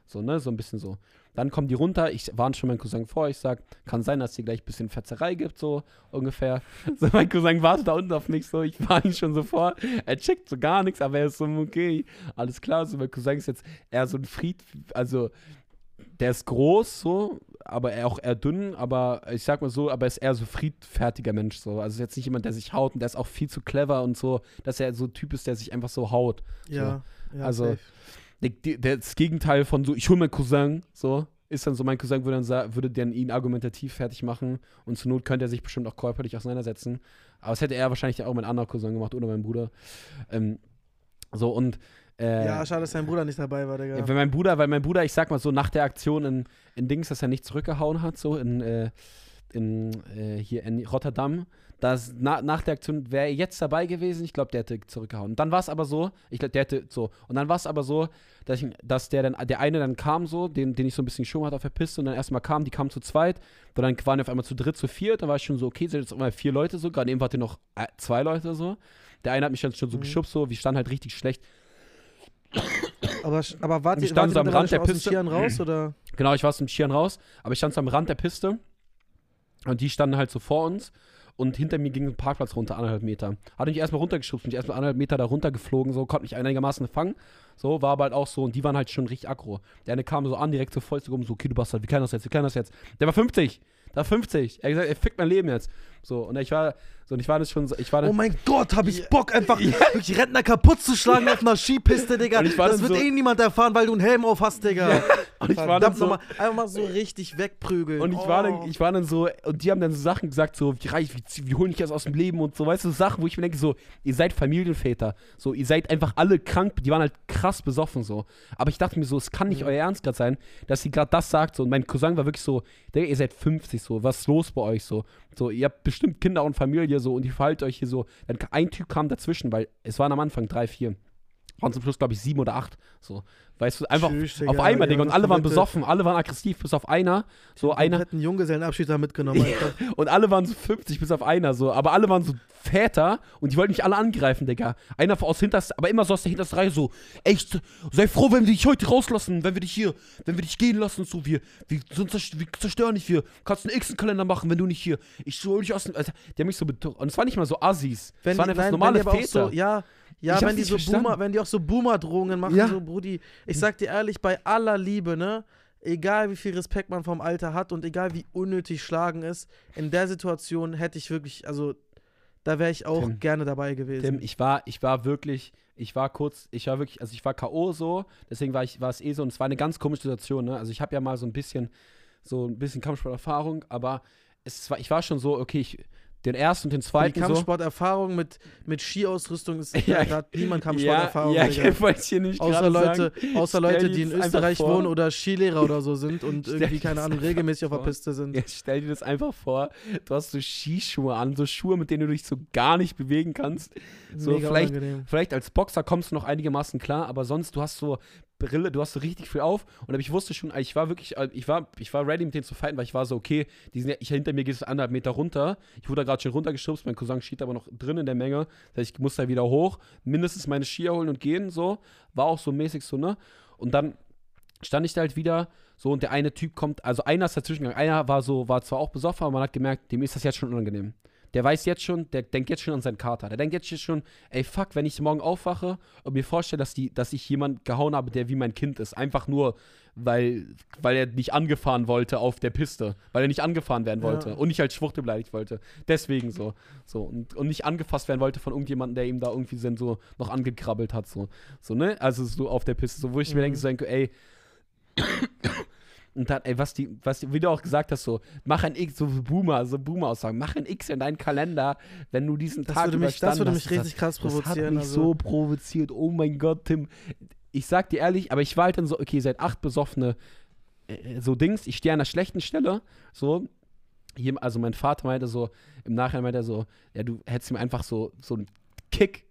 So. Ne, so ein bisschen so. Dann kommen die runter, ich warne schon meinen Cousin vor, ich sag, kann sein, dass hier gleich ein bisschen Fetzerei gibt, so ungefähr. So, mein Cousin wartet da unten auf mich, so, ich warne ihn schon so vor. Er checkt so gar nichts, aber er ist so, okay, alles klar, so, mein Cousin ist jetzt eher so ein Fried, also, der ist groß, so, aber er auch eher dünn, aber ich sag mal so, aber er ist eher so friedfertiger Mensch, so. Also ist jetzt nicht jemand, der sich haut und der ist auch viel zu clever und so, dass er so ein Typ ist, der sich einfach so haut. Ja, ja Also, safe. Das Gegenteil von so, ich hole meinen Cousin, so, ist dann so, mein Cousin würde dann, würde dann ihn argumentativ fertig machen und zur Not könnte er sich bestimmt auch körperlich auseinandersetzen. Aber das hätte er wahrscheinlich auch mit einem anderen Cousin gemacht oder mein Bruder. Ähm, so und äh, ja, schade, dass dein Bruder nicht dabei war, Digga. weil mein Bruder, weil mein Bruder, ich sag mal so, nach der Aktion in, in Dings, dass er nicht zurückgehauen hat, so in, äh, in äh, hier in Rotterdam, das, na, nach der Aktion wäre er jetzt dabei gewesen, ich glaube, der hätte zurückgehauen. Und dann war es aber so, ich glaube, der hätte so, und dann war es aber so, dass, ich, dass der dann, der eine dann kam so, den, den ich so ein bisschen schon hatte auf der Piste und dann erstmal kam, die kamen zu zweit, und dann waren die auf einmal zu dritt, zu viert, dann war ich schon so, okay, sind jetzt einmal vier Leute so, gerade eben ihr noch äh, zwei Leute so. Der eine hat mich dann schon so Mhm. geschubst, so, wir standen halt richtig schlecht. aber, aber wart standen wart so am Rand der Piste. Raus, oder? Genau, ich war aus dem Skiern raus, aber ich stand so am Rand der Piste und die standen halt so vor uns und hinter mir ging ein Parkplatz runter, anderthalb Meter. Hatte mich erstmal runtergeschubst und ich erstmal anderthalb Meter da runtergeflogen, so, konnte mich einigermaßen fangen. So, war aber halt auch so und die waren halt schon richtig aggro. Der eine kam so an, direkt so voll rum, so, okay, du Bastard, wie klein das jetzt, wie klein das jetzt. Der war 50, der war 50. Er hat gesagt, er fickt mein Leben jetzt. So, und ich war, so, und ich war das schon so, ich war Oh dann, mein Gott, hab ich Bock, einfach wirklich Rentner kaputt zu schlagen auf einer Skipiste, Digga. Ich war Das wird so- eh niemand erfahren, weil du einen Helm auf hast, Digga. und ich war dann so, nochmal, einfach mal so richtig wegprügeln. Und ich war, Oh. dann, ich war dann so, und die haben dann so Sachen gesagt, so, wie reich, wie, wie holen dich das aus dem Leben und so, weißt du, Sachen, wo ich mir denke, so, ihr seid Familienväter, so, ihr seid einfach alle krank, die waren halt krass besoffen, so. Aber ich dachte mir so, es kann nicht Mhm. euer Ernst gerade sein, dass sie gerade das sagt, so. Und mein Cousin war wirklich so, Digga, ihr seid 50, so, was ist los bei euch, so. So, ihr habt bestimmt Kinder und Familie, so, und ihr verhaltet euch hier so. Dann ein Typ kam dazwischen, weil es waren am Anfang drei, vier. Waren zum Schluss, glaube ich, sieben oder acht, so. Weißt du, einfach Tschüss, auf einmal, Digga, und alle waren besoffen, alle waren aggressiv, bis auf einer, so einer. kompletten Junggesellenabschied da mitgenommen, Alter. Und alle waren so 50 bis auf einer so. Aber alle waren so Väter und die wollten mich alle angreifen, Digga. Einer aus hinterst, aber immer so aus der hintersten Reihe so, echt, sei froh, wenn wir dich heute rauslassen, wenn wir dich hier, wenn wir dich gehen lassen, so, wir, wir, sonst wir zerstören dich hier. Kannst einen X-Kalender machen, wenn du nicht hier. Ich hol dich aus dem, also, die haben mich so betont. Und es war nicht mal so Assis. Wenn es waren die, einfach nein, normale Väter. so, ja, ja, wenn die so verstanden. Boomer, wenn die auch so Boomer-Drohungen machen, Ja. so Brudi, ich sag dir ehrlich, bei aller Liebe, ne, egal wie viel Respekt man vom Alter hat und egal wie unnötig Schlagen ist, in der Situation hätte ich wirklich, also da wäre ich auch Tim. gerne dabei gewesen. Tim, ich war, ich war wirklich, ich war kurz, ich war wirklich, also ich war K.O. so, deswegen war ich, war es eh so und es war eine ganz komische Situation, ne? Also ich habe ja mal so ein bisschen, so ein bisschen Kampfsporterfahrung, aber es war, ich war schon so, okay, ich, den ersten und den die zweiten so. Kampfsporterfahrung mit, mit Skiausrüstung ist Ja, ja, hat niemand Ja, Kampfsporterfahrung. ja, Digga. ich wollte hier nicht Außer Leute, sagen. außer Leute, die in Österreich vor. wohnen oder Skilehrer oder so sind und Stell irgendwie, keine Ahnung, regelmäßig auf der vor. Piste sind. Jetzt stell dir das einfach vor, du hast so Skischuhe an, so Schuhe, mit denen du dich so gar nicht bewegen kannst. So, Mega vielleicht- unangenehm. Vielleicht als Boxer kommst du noch einigermaßen klar, aber sonst, du hast so Brille, du hast so richtig viel auf. Und ich wusste schon, ich war wirklich, ich war, ich war ready mit denen zu fighten, weil ich war so, okay, die sind ja, ich, hinter mir geht es anderthalb Meter runter. Ich wurde da gerade schon runtergeschubst, mein Cousin steht aber noch drin in der Menge. Das heißt, ich muss da wieder hoch, mindestens meine Skier holen und gehen, so. War auch so mäßig so, ne? Und dann stand ich da halt wieder so und der eine Typ kommt, also einer ist dazwischen gegangen, einer war so, war zwar auch besoffen, aber man hat gemerkt, dem ist das jetzt schon unangenehm. Der weiß jetzt schon, der denkt jetzt schon an seinen Kater. Der denkt jetzt schon, ey, fuck, wenn ich morgen aufwache und mir vorstelle, dass, die, dass ich jemand gehauen habe, der wie mein Kind ist. Einfach nur, weil, weil er nicht angefahren wollte auf der Piste. Weil er nicht angefahren werden wollte Ja. und nicht als Schwuchte beleidigt wollte. Deswegen so. so und, und nicht angefasst werden wollte von irgendjemandem, der ihm da irgendwie so noch angekrabbelt hat. So, so ne? Also so auf der Piste. So, wo ich mir Mhm. denke, so denke, ey, und dann, ey, was die, was die, wie du auch gesagt hast, so, mach ein X, so Boomer, so Boomer-Aussagen, mach ein X in deinen Kalender, wenn du diesen Das Tag würde mich, das würde hast. mich richtig krass das, das hat provozieren. mich also. so provoziert. Oh mein Gott, Tim. Ich sag dir ehrlich, aber ich war halt dann so, okay, seid acht besoffene, äh, so Dings, ich stehe an einer schlechten Stelle, so. Hier, also mein Vater meinte so, im Nachhinein meinte er so, ja, du hättest ihm einfach so, so einen Kick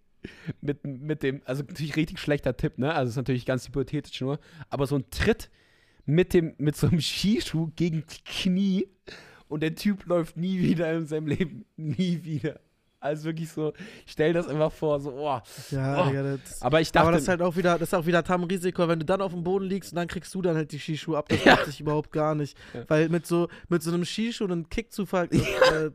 mit, mit dem, also natürlich richtig schlechter Tipp, ne? Also ist natürlich ganz hypothetisch nur, aber so ein Tritt mit dem, mit so einem Skischuh gegen die Knie und der Typ läuft nie wieder in seinem Leben. Nie wieder. Also wirklich so, stell das einfach vor, so, oh. Ja, Oh. Digga, das, Aber ich dachte, aber das ist halt auch wieder, das ist auch wieder Tam-Risiko, wenn du dann auf dem Boden liegst und dann kriegst du dann halt die Skischuhe ab, das Ja. macht sich überhaupt gar nicht. Ja. Weil mit so, mit so einem Skischuh einen Kick zu ver äh,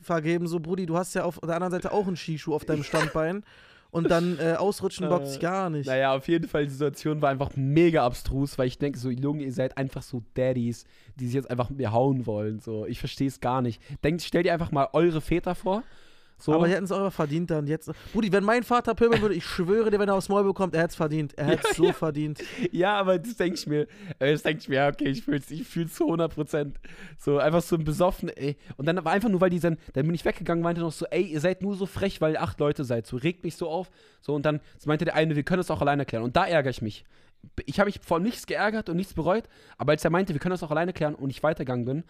vergeben, so Brudi, du hast ja auf der anderen Seite auch einen Skischuh auf deinem Standbein und dann äh, ausrutschen bockt sich Äh, gar nicht. Naja, auf jeden Fall, die Situation war einfach mega abstrus, weil ich denke so, Junge, ihr seid einfach so Daddies, die sich jetzt einfach mit mir hauen wollen. So, ich verstehe es gar nicht. Denkt, stell dir einfach mal eure Väter vor. So. Aber die hätten es auch immer verdient dann. Jetzt, Brudi, wenn mein Vater pöbeln würde, ich schwöre dir, wenn er aufs Maul bekommt, er hätte es verdient. Er hätte es so verdient. ja, aber das denke ich mir, äh, das denke ich mir, ja, okay, ich fühle es ich fühl's zu 100 Prozent. So, einfach so ein besoffen, ey. Und dann war einfach nur, weil die dann, dann bin ich weggegangen, meinte noch so, ey, ihr seid nur so frech, weil ihr acht Leute seid. So, regt mich so auf. So, und dann meinte der eine, wir können es auch alleine klären. Und da ärgere ich mich. Ich habe mich vor nichts geärgert und nichts bereut, aber als er meinte, wir können das auch alleine klären und ich weitergegangen bin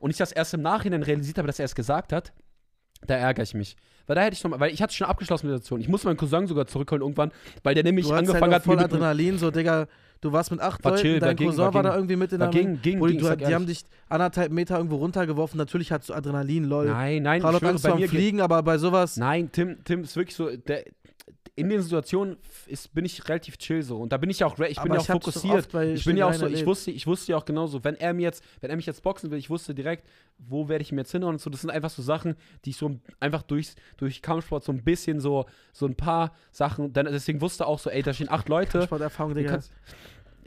und ich das erst im Nachhinein realisiert habe, dass er es gesagt hat, da ärgere ich mich. Weil da hätte ich noch mal, weil ich hatte schon abgeschlossen mit der Situation. Ich muss meinen Cousin sogar zurückholen irgendwann, weil der nämlich angefangen halt hat, voll mit- Adrenalin, so, Digga, du warst mit acht War Leuten, chill, dein ging, Cousin war war, da irgendwie mit in der ging, ging, ging, du, die haben dich anderthalb Meter irgendwo runtergeworfen, natürlich hattest du Adrenalin, lol. Nein, nein, ich schwöre, Angst bei mir Fliegen, aber bei sowas. Nein, Tim, Tim ist wirklich so, der, in den Situationen ist, bin ich relativ chill so. Und da bin ich auch, re- ich bin ja auch fokussiert. Ich bin ja auch so, Schlägereien ich erlebt. wusste, ich wusste ja auch genauso, wenn er mir jetzt, wenn er mich jetzt boxen will, ich wusste direkt, wo werde ich mir jetzt hinhauen und so. Das sind einfach so Sachen, die ich so einfach durch, durch Kampfsport so ein bisschen so, so ein paar Sachen, dann deswegen wusste auch so, ey, da stehen acht Leute. Sporterfahrung, Du Digga. kannst,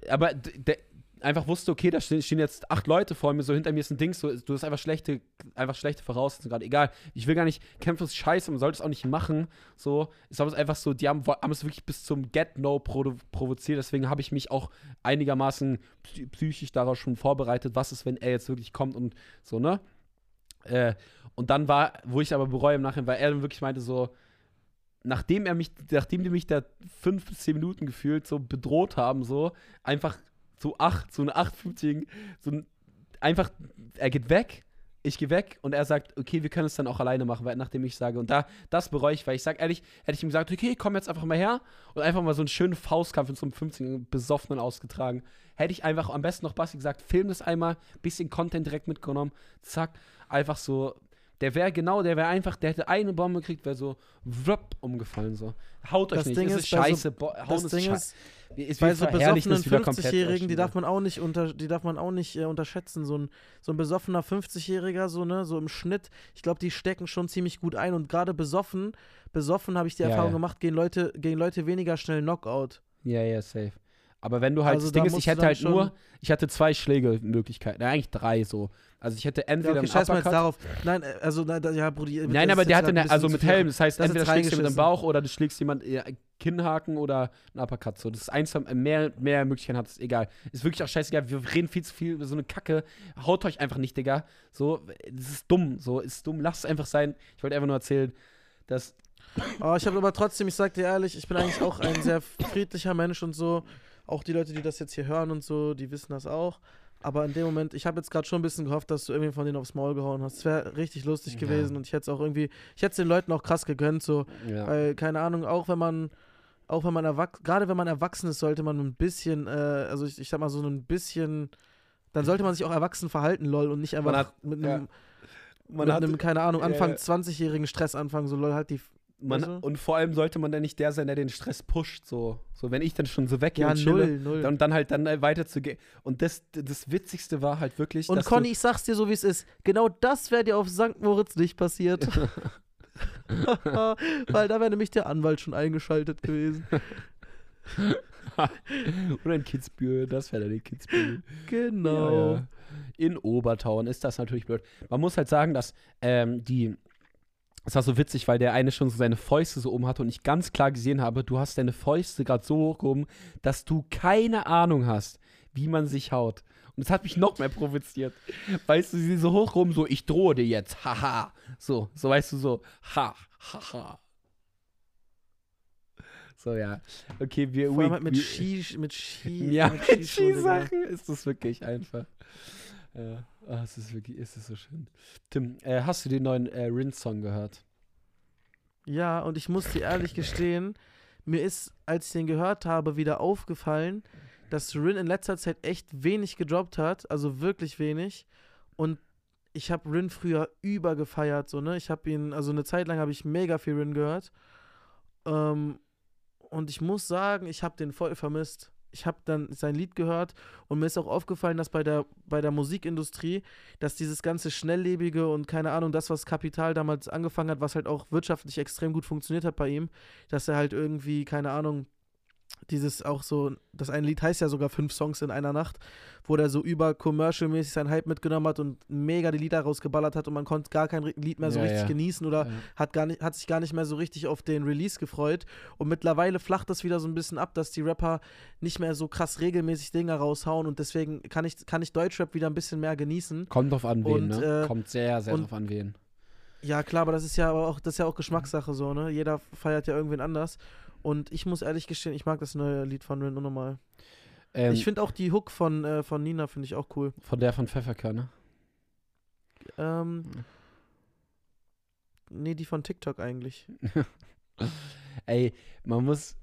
aber der einfach wusste, okay, da stehen, jetzt acht Leute vor mir, so hinter mir ist ein Ding, so, du hast einfach schlechte, einfach schlechte Voraussetzungen gerade. Egal, ich will gar nicht, Kämpfe ist scheiße, man sollte es auch nicht machen. So, ist aber einfach so, die haben, haben es wirklich bis zum Get-No provo provoziert, deswegen habe ich mich auch einigermaßen psy- psychisch darauf schon vorbereitet, was ist, wenn er jetzt wirklich kommt und so, ne? Äh, und dann war, wo ich aber bereue im Nachhinein, weil er dann wirklich meinte so, nachdem er mich, nachdem die mich da fünf bis zehn Minuten gefühlt so bedroht haben, so, einfach so acht, so eine 850, so ein, einfach, er geht weg, ich gehe weg und er sagt, okay, wir können es dann auch alleine machen, weil, nachdem ich sage. Und da, das bereue ich, weil ich sag ehrlich, hätte ich ihm gesagt, okay, komm jetzt einfach mal her und einfach mal so einen schönen Faustkampf in so einem 15 Besoffenen ausgetragen. Hätte ich einfach am besten noch Basti gesagt, film das einmal, bisschen Content direkt mitgenommen, zack, einfach so. Der wäre genau, der wäre einfach, der hätte eine Bombe gekriegt, wäre so wrupp, umgefallen so. Haut euch Das nicht, Ding ist, scheiße, Bo- hauen Das Ding schei- ist, ist bei so besoffenen es wieder komplett 50-Jährigen, die darf man auch nicht unter, die darf man auch nicht äh, unterschätzen. So ein, so ein besoffener 50-Jähriger, so, ne, so im Schnitt, ich glaube, die stecken schon ziemlich gut ein. Und gerade besoffen, besoffen habe ich die Ja, Erfahrung ja. gemacht, gehen Leute, gehen Leute weniger schnell Knockout. Ja, ja, safe. Aber wenn du halt, Also das Ding da ist, ich hätte halt nur, ich hatte zwei Schlägemöglichkeiten, ja, eigentlich drei so. Also ich hätte Ja, entweder okay, einen scheiß mal Uppercut. darauf. Nein, äh, also, nein, da- ja, Brudi. Nein, das aber der hatte eine, also mit. Helm, das heißt, Das entweder schlägst du mit dem. Bauch oder du schlägst jemand ja, Kinnhaken oder ein Uppercut. So, das ist eins, von- mehr, mehr Möglichkeiten hat es, egal. Ist wirklich auch scheißegal, wir reden viel zu viel über so eine Kacke. Haut euch einfach nicht, Digga. So, das ist dumm, so, ist dumm, lasst es einfach sein. Ich wollte einfach nur erzählen, dass, Aber ich habe aber trotzdem, ich sag dir ehrlich, ich bin eigentlich auch ein sehr friedlicher Mensch und so. Auch die Leute, die das jetzt hier hören und so, die wissen das auch. Aber in dem Moment, ich habe jetzt gerade schon ein bisschen gehofft, dass du irgendwie von denen aufs Maul gehauen hast. Es wäre richtig lustig Ja. gewesen und ich hätte es auch irgendwie, ich hätte es den Leuten auch krass gegönnt, so. ja. Weil, keine Ahnung, auch wenn man, auch wenn man erwachsen, gerade wenn man erwachsen ist, sollte man ein bisschen, äh, also ich, ich sag mal so ein bisschen, dann sollte man sich auch erwachsen verhalten, lol, und nicht einfach Man hat- mit ja. einem, Man mit hat- einem, keine Ahnung, Ja, Anfang ja. 20-jährigen Stress anfangen, so lol, halt die, Man, du? Und vor allem sollte man dann nicht der sein, der den Stress pusht. So, so wenn ich dann schon so weggehe ja, und chille, null, null. und dann halt dann äh, weiter zu gehen. Und das, das Witzigste war halt wirklich, Und Conny, ich sag's dir so, wie es ist. Genau das wäre dir auf St. Moritz nicht passiert. Weil da wäre nämlich der Anwalt schon eingeschaltet gewesen. du, oder in Kitzbühel, das wäre dann in Kitzbühel. Genau. Ja, ja. In Obertauern ist das natürlich blöd. Man muss halt sagen, dass ähm, die. Es war so witzig, weil der eine schon so seine Fäuste so oben hatte und ich ganz klar gesehen habe, du hast deine Fäuste gerade so hochgehoben, dass du keine Ahnung hast, wie man sich haut. Und das hat mich noch mehr provoziert. Weißt du, sie so hochgehoben, so, ich drohe dir jetzt, haha. So, so weißt du, so, ha, haha. So, ja. Okay, wir. Vor allem we- halt mit Ski, mit Ski. ja, mit. Skisachen ist das wirklich einfach. Ja, ah, es ist wirklich, es ist so schön. Tim, äh, hast du den neuen äh, Rin-Song gehört? Ja, und ich muss dir ehrlich gestehen, mir ist, als ich den gehört habe, wieder aufgefallen, dass Rin in letzter Zeit echt wenig gedroppt hat, also wirklich wenig. Und ich habe Rin früher übergefeiert, so, ne? Ich habe ihn, also eine Zeit lang habe ich mega viel Rin gehört. Ähm, und ich muss sagen, ich habe den voll vermisst. Ich habe dann sein Lied gehört und mir ist auch aufgefallen, dass bei der, bei der Musikindustrie, dass dieses ganze Schnelllebige und keine Ahnung, das, was Kapital damals angefangen hat, was halt auch wirtschaftlich extrem gut funktioniert hat bei ihm, dass er halt irgendwie, keine Ahnung, dieses auch so, das eine Lied heißt ja sogar fünf Songs in einer Nacht, wo der so über commercial-mäßig seinen Hype mitgenommen hat und mega die Lieder rausgeballert hat und man konnte gar kein Lied mehr so Ja, richtig ja. genießen oder Ja. hat, gar nicht, hat sich gar nicht mehr so richtig auf den Release gefreut. Und mittlerweile flacht das wieder so ein bisschen ab, dass die Rapper nicht mehr so krass regelmäßig Dinge raushauen und deswegen kann ich, kann ich Deutschrap wieder ein bisschen mehr genießen. Kommt drauf an, wen, Und, ne? äh, Kommt sehr, sehr drauf an, wen. Ja, klar, aber das ist ja aber auch, das ist ja auch Geschmackssache so, ne? Jeder feiert ja irgendwen anders. Und ich muss ehrlich gestehen, ich mag das neue Lied von Rin unnormal. Ähm, ich finde auch die Hook von, äh, von Nina, finde ich auch cool. von der von Pfefferkörner. Ähm, nee, die von TikTok eigentlich. Ey, man muss,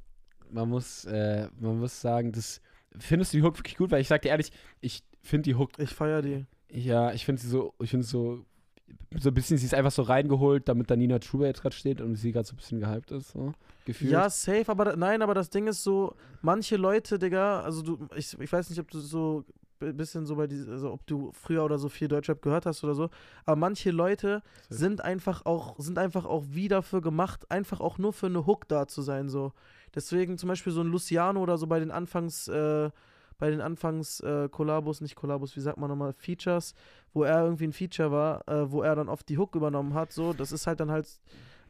man muss, äh, man muss sagen, das findest du die Hook wirklich gut, weil ich sag dir ehrlich, ich finde die Hook, Ich feiere die. ja, ich finde sie so, ich finde so, so ein bisschen, sie ist einfach so reingeholt, damit da Nina Truber jetzt gerade steht und sie gerade so ein bisschen gehypt ist, so, gefühlt. Ja, safe, aber nein, aber das Ding ist so, manche Leute, Digga, also du, ich, ich weiß nicht, ob du so ein bisschen so bei diese, also ob du früher oder so viel Deutschrap gehört hast oder so, aber manche Leute Safe. sind einfach auch, sind einfach auch wie dafür gemacht, einfach auch nur für eine Hook da zu sein, so. Deswegen zum Beispiel so ein Luciano oder so bei den Anfangs, äh, bei den Anfangs äh, nicht Kollabos, wie sagt man nochmal, Features, wo er irgendwie ein Feature war, äh, wo er dann oft die Hook übernommen hat, so, das ist halt dann halt,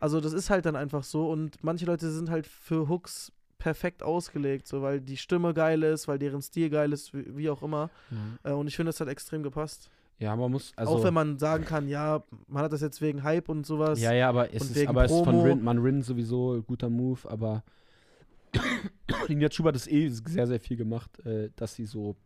also das ist halt dann einfach so und manche Leute sind halt für Hooks perfekt ausgelegt, so, weil die Stimme geil ist, weil deren Stil geil ist, wie, wie auch immer. Ja. Äh, und ich finde, das hat extrem gepasst. ja, man muss, also, auch wenn man sagen kann, ja, man hat das jetzt wegen Hype und sowas. ja, ja, aber es ist, wegen aber es ist von. Rin, man Rin sowieso guter Move, aber Truber hat das eh sehr, sehr viel gemacht, äh, dass sie so,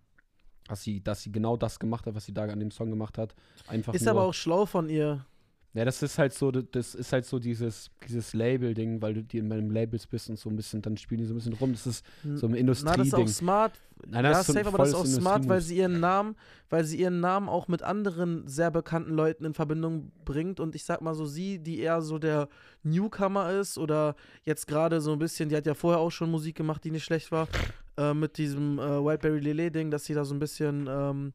dass sie, dass sie genau das gemacht hat, was sie da an dem Song gemacht hat. Einfach Ist aber auch schlau von ihr. Ja, das ist halt so, das ist halt so dieses, dieses Label-Ding, weil du die in meinem Labels bist und so ein bisschen, dann spielen die so ein bisschen rum. Das ist so ein Na, das ist auch smart. Nein, ja, das ist so ein safe, aber das ist auch smart, weil sie ihren Namen, weil sie ihren Namen auch mit anderen sehr bekannten Leuten in Verbindung bringt. Und ich sag mal so, sie, die eher so der Newcomer ist oder jetzt gerade so ein bisschen, die hat ja vorher auch schon Musik gemacht, die nicht schlecht war, äh, mit diesem äh, Wildberry Lele-Ding, dass sie da so ein bisschen, ähm,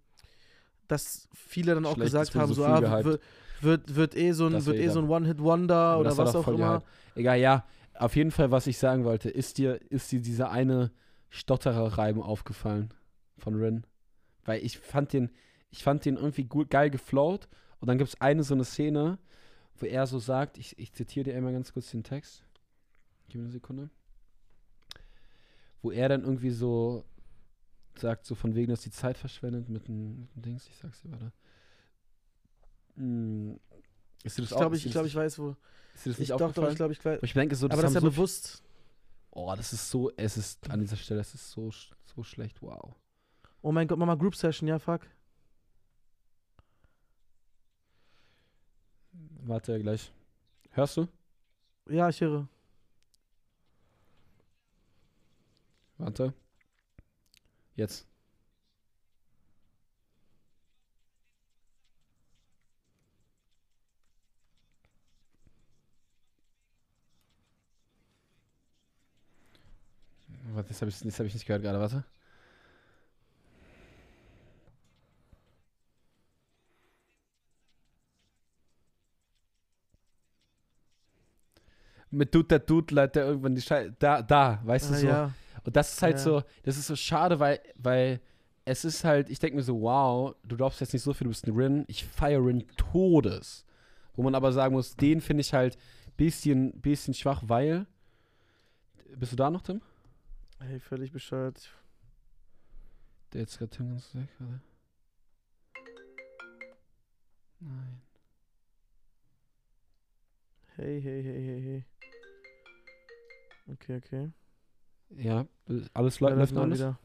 dass viele dann auch Schlecht, gesagt haben, so ah, wird, wird, wird eh so ein, Das wird eh so ein One-Hit-Wonder oder was auch immer. gehypt. Egal, ja. Auf jeden Fall, was ich sagen wollte, ist dir, ist dir dieser eine Stotterer-Reim aufgefallen von Rin? Weil ich fand den, ich fand den irgendwie gut, geil geflowt. Und dann gibt es eine so eine Szene, wo er so sagt, ich, ich zitiere dir einmal ganz kurz den Text. Gib mir eine Sekunde. Wo er dann irgendwie so sagt, so von wegen, dass die Zeit verschwendet mit dem, Dings. Ich sag's dir, warte. Hm. Ist dir das Ich glaube, ich, ich, glaub, ich weiß, wo. ist dir das Ich nicht doch, doch, aufgefallen? ich glaube, ich weiß. Ich denke so, das Aber das ist ja so bewusst. Oh, das ist so, es ist an dieser Stelle, es ist so, so schlecht, wow. Oh mein Gott, Mama Group Session, ja, fuck. Warte gleich. Hörst du? Ja, ich höre. Warte. Jetzt. Warte, das habe ich, das hab ich nicht gehört gerade, warte. Mit Dude, der Dude leitet er irgendwann die Scheiße. Da, da, weißt du Ah, so. ja. Und das ist halt Ja. so, das ist so schade, weil, weil es ist halt, ich denke mir so, wow, du glaubst jetzt nicht so viel, du bist ein Rin. Ich feiere Rin Todes. Wo man aber sagen muss, den finde ich halt bisschen, bisschen schwach, weil. Bist du da noch, Tim? Hey, völlig bescheuert. Der jetzt gerade Tim ganz weg, warte. Nein. Hey, hey, hey, hey, hey. Okay, okay. Ja, alles Ja, läuft läuft noch alles. wieder.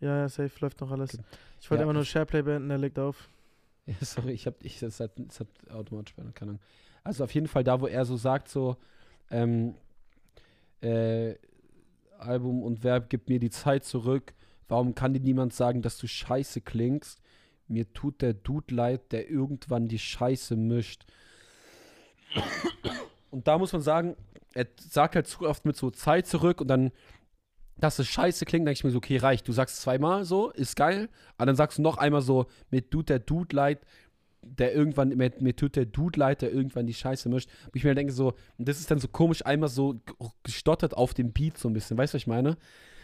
Ja, ja, safe, läuft noch alles. Okay. Ich wollte Ja, immer nur Shareplay beenden, der legt auf. Ja, sorry, ich hab, ich, das hat, das hat automatisch bei keine Ahnung. Also auf jeden Fall da, wo er so sagt, so, ähm, äh, Album und Verb gibt mir die Zeit zurück. Warum kann dir niemand sagen, dass du scheiße klingst? mir tut der Dude leid, der irgendwann die Scheiße mischt. Und da muss man sagen, er sagt halt zu oft mit so Zeit zurück und dann, dass es scheiße klingt, denke ich mir so, okay, reicht. Du sagst zweimal so, ist geil, aber dann sagst du noch einmal so, mir tut der Dude leid, der irgendwann, mir, mir tut der Dude leid, der irgendwann die Scheiße mischt. Wo ich mir denke so, und das ist dann so komisch einmal so gestottert auf dem Beat so ein bisschen, weißt du, was ich meine?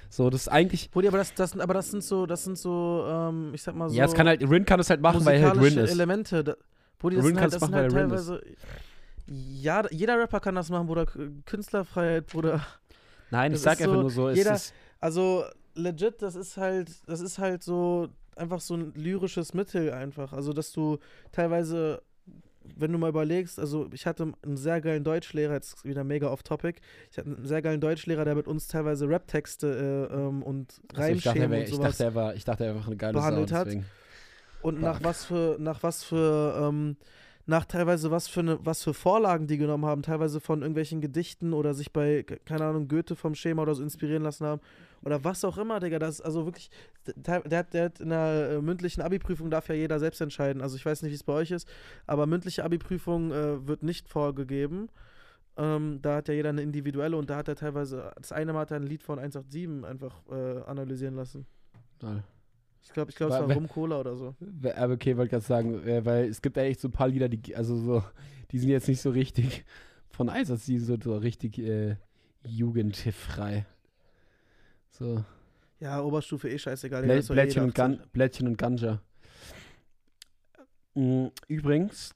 So, das ist eigentlich. Brudi, aber das, das, aber das sind so, das sind so, ähm, ich sag mal so. Ja, es kann halt, Rin kann es halt machen, weil er halt Rin ist. Elemente. Da, Brudi, das Rin sind halt, das sind machen, halt weil er Rin ist. Ja, jeder Rapper kann das machen, Bruder. Künstlerfreiheit, Bruder. Nein, ich das sag ist einfach so, nur so, jeder- ist. Also legit, das ist halt, das ist halt so einfach so ein lyrisches Mittel einfach. Also dass du teilweise, wenn du mal überlegst, also ich hatte einen sehr geilen Deutschlehrer, jetzt wieder mega off Topic. Ich hatte einen sehr geilen Deutschlehrer, der mit uns teilweise Raptexte äh, ähm, und Also ich, dachte, Reimschemen wär, und ich, sowas dachte, er war, ich dachte, er war einfach eine geile behandelt Sau, hat. und nach was für, nach was für, ähm, nach teilweise was für eine, was für Vorlagen die genommen haben, teilweise von irgendwelchen Gedichten oder sich bei, ke- keine Ahnung, Goethe vom Schema oder so inspirieren lassen haben. Oder was auch immer, Digga. Das ist also wirklich, der, der, hat, der hat in der äh, mündlichen Abi-Prüfung darf ja jeder selbst entscheiden. Also ich weiß nicht, wie es bei euch ist, aber mündliche Abi-Prüfung äh, wird nicht vorgegeben. Ähm, da hat ja jeder eine individuelle und da hat er teilweise, das eine Mal hat er ein Lied von 187 einfach äh, analysieren lassen. Toll. Ich glaube, ich glaube, es Wa- war wa- Rum Cola oder so. Aber okay, wollte gerade sagen, äh, weil es gibt ja echt so ein paar Lieder, die, also so, die sind jetzt nicht so richtig von Einsatz, die sind so, so richtig äh, jugendfrei. So, Ja, Oberstufe eh scheißegal. Blä Blättchen, und Gan 18. Blättchen und Ganja. Mm, Übrigens,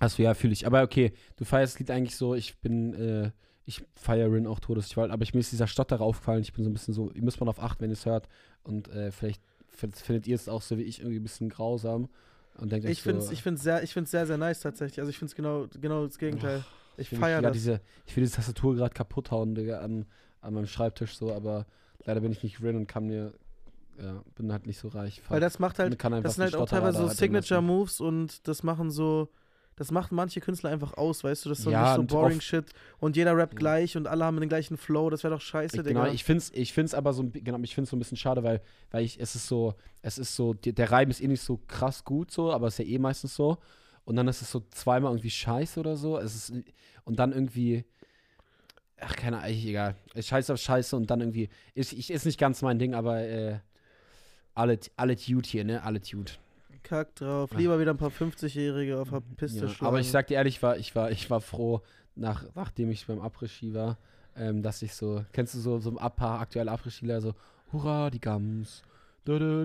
achso, ja, fühle ich. Aber okay, du feierst das Lied eigentlich so, ich bin, äh, ich feiere Rin auch Todes, ich wollt- aber ich, mir ist dieser Stotterer aufgefallen, ich bin so ein bisschen so, ihr müsst mal auf achten, wenn ihr es hört und äh, vielleicht findet, ihr es auch so wie ich irgendwie ein bisschen grausam und denkt Ich finde es so, ich find's sehr, ich find's sehr, sehr nice tatsächlich. Also ich finde es genau, genau das Gegenteil. Ich will feiere das. Diese, ich will diese Tastatur gerade kaputt hauen, Digga, an, an meinem Schreibtisch so, aber leider bin ich nicht Rin und kann mir, ja, bin halt nicht so reich. Weil das macht halt, das sind halt auch teilweise so drin Signature lassen. Moves und das machen so, das macht manche Künstler einfach aus, weißt du, das ist so Ja, nicht so boring Shit und jeder rappt Ja. gleich und alle haben den gleichen Flow, das wäre doch scheiße, Ich, Digga. genau, ich finde es ich find's aber so, genau, ich find's so ein bisschen schade, weil, weil ich, es ist so, es ist so, der Reim ist eh nicht so krass gut so, aber ist ja eh meistens so. Und dann ist es so zweimal irgendwie scheiße oder so. Es ist, und dann irgendwie, ach, keine Ahnung, egal. Es Scheiße auf Scheiße und dann irgendwie, ist, ich, ist nicht ganz mein Ding, aber äh, alle, alle Dude hier, ne? Alle Dude. Kack drauf. Lieber wieder ein paar 50-Jährige auf der Piste Ja, schlagen. aber ich sag dir ehrlich, ich war, ich war, ich war froh, nach, nachdem ich beim Après-Ski war, ähm, dass ich so, kennst du so, so ein paar aktuelle Après-Skiler, so, hurra, die Gams. Du, du,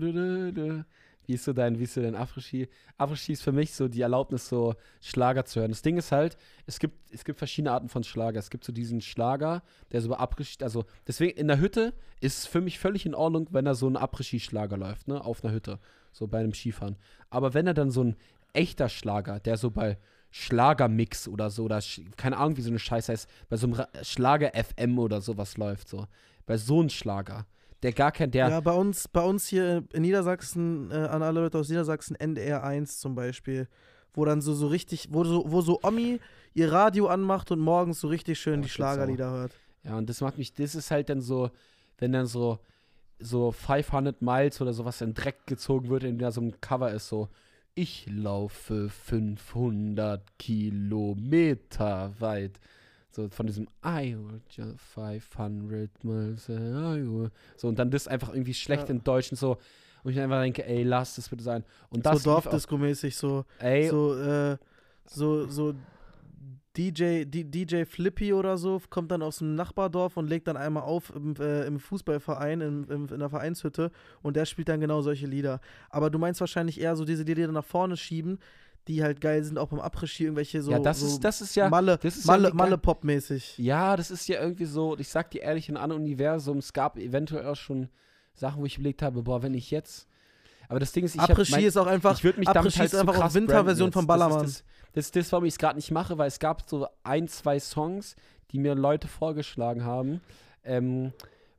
du. Wie ist so dein, wie ist so dein Après-Ski? Après-Ski ist für mich so die Erlaubnis, so Schlager zu hören. Das Ding ist halt, es gibt, es gibt verschiedene Arten von Schlager. Es gibt so diesen Schlager, der so Après-Ski, also deswegen in der Hütte ist es für mich völlig in Ordnung, wenn da so ein Après-Ski-Schlager läuft, ne, auf einer Hütte, so bei einem Skifahren. Aber wenn er dann so ein echter Schlager, der so bei Schlagermix oder so, oder keine Ahnung, wie so eine Scheiße heißt, bei so einem Ra- Schlager-FM oder sowas läuft, so. Bei so einem Schlager, der gar kein, der, Ja, bei uns, bei uns hier in Niedersachsen, äh, an alle Leute aus Niedersachsen, NDR 1 zum Beispiel, wo dann so, so richtig, wo so, wo so Omi ihr Radio anmacht und morgens so richtig schön Oh, die Schlagerlieder hört. Ja, und das macht mich, das ist halt dann so, wenn dann so, so 500 Miles oder sowas in Dreck gezogen wird, in der so ein Cover ist, so, ich laufe 500 Kilometer weit. So von diesem I will just 500 miles. I will. So, und dann das einfach irgendwie schlecht Ja. in Deutsch und so. Und ich einfach denke, ey, lass das bitte sein. Und das so Dorfdisco-mäßig, so, ey, so, äh, so, so DJ, DJ Flippy oder so kommt dann aus dem Nachbardorf und legt dann einmal auf im, äh, im Fußballverein, im, im, in der Vereinshütte und der spielt dann genau solche Lieder. Aber du meinst wahrscheinlich eher so diese Lieder nach vorne schieben, die halt geil sind, auch beim Après-Ski irgendwelche so, ja, das so ist, das ist ja, Malle, das ist ja Malle, irgendwie geil. Malle Pop-mäßig. Ja, das ist ja irgendwie so, ich sag dir ehrlich, in einem anderen Universum, es gab eventuell auch schon Sachen, wo ich überlegt habe, boah, wenn ich jetzt. Aber das Ding ist, ich Après-Ski mein- ist auch einfach, ich würde mich damit halt ist einfach so krass Winterversion von. Ballermann. Das ist das, das, das warum ich es gerade nicht mache, weil es gab so ein, zwei Songs, die mir Leute vorgeschlagen haben, ähm,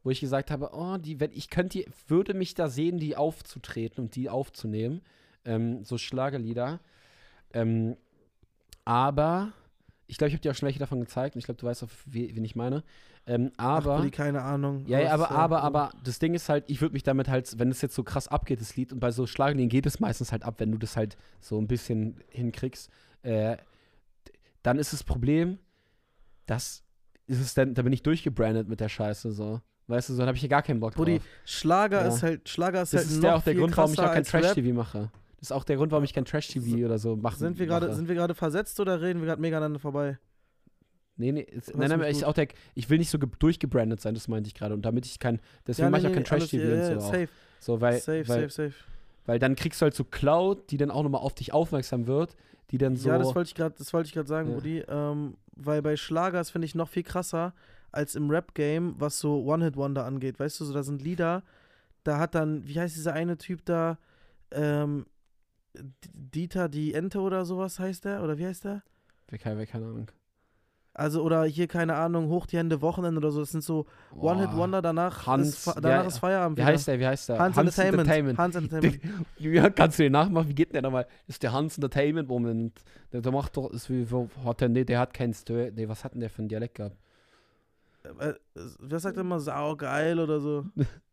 wo ich gesagt habe, oh, die, wenn ich könnte, würde mich da sehen, die aufzutreten und die aufzunehmen, ähm, so Schlagerlieder. Ähm, aber Ich glaube, ich habe dir auch schon welche davon gezeigt und ich glaube, du weißt auch, wen ich meine. Ähm, aber. Ach, keine Ahnung. Ja, ja, aber, aber, aber das Ding ist halt, ich würde mich damit halt, wenn es jetzt so krass abgeht, das Lied, und bei so Schlagerliedern geht es meistens halt ab, wenn du das halt so ein bisschen hinkriegst, äh, dann ist das Problem, dass ist es dann, da bin ich durchgebrandet mit der Scheiße so. Weißt du, so, dann habe ich hier gar keinen Bock Brudi, drauf. Schlager Ja. ist halt, Schlager ist Das halt ist noch ja auch der Grund, warum ich auch kein. Trash-TV mache. Das ist auch der Grund, warum ich kein Trash-TV oder so mache. Sind wir gerade, mache. sind wir gerade versetzt oder reden wir gerade mega aneinander vorbei? Nee, nee, Was nein, nein, ich, auch der, ich will nicht so ge- durchgebrandet sein, das meinte ich gerade. Und damit ich kein, deswegen mache ich auch kein Trash-TV ja, und ja, so. Auch. Safe, So, weil, safe, weil, safe, safe. Weil dann kriegst du halt so Cloud, die dann auch nochmal auf dich aufmerksam wird, die dann so. Ja, das wollte ich gerade, das wollte ich gerade sagen, Ja. Brudi. Ähm, weil bei Schlagers finde ich noch viel krasser als im Rap-Game, was so One-Hit-Wonder angeht. Weißt du, so da sind Lieder, da hat dann, wie heißt dieser eine Typ da, ähm, Dieter die Ente oder sowas heißt der? Oder wie heißt der? Keine, keine Ahnung. Also, oder hier, keine Ahnung, Hoch die Hände Wochenende oder so. Das sind so. One-Hit-Wonder, danach, Hans, ist, danach ja, ist Feierabend. Wie wieder. heißt der? Wie heißt der? Hans, Entertainment. Hans Entertainment. Ja, kannst du den nachmachen? Wie geht denn der nochmal? Ist der Hans Entertainment Moment. Der, der macht doch, ist wie, hat der, nee, der hat keinen Stö Nee, was hat denn der für einen Dialekt gehabt? Äh, wer sagt immer saugeil oder so?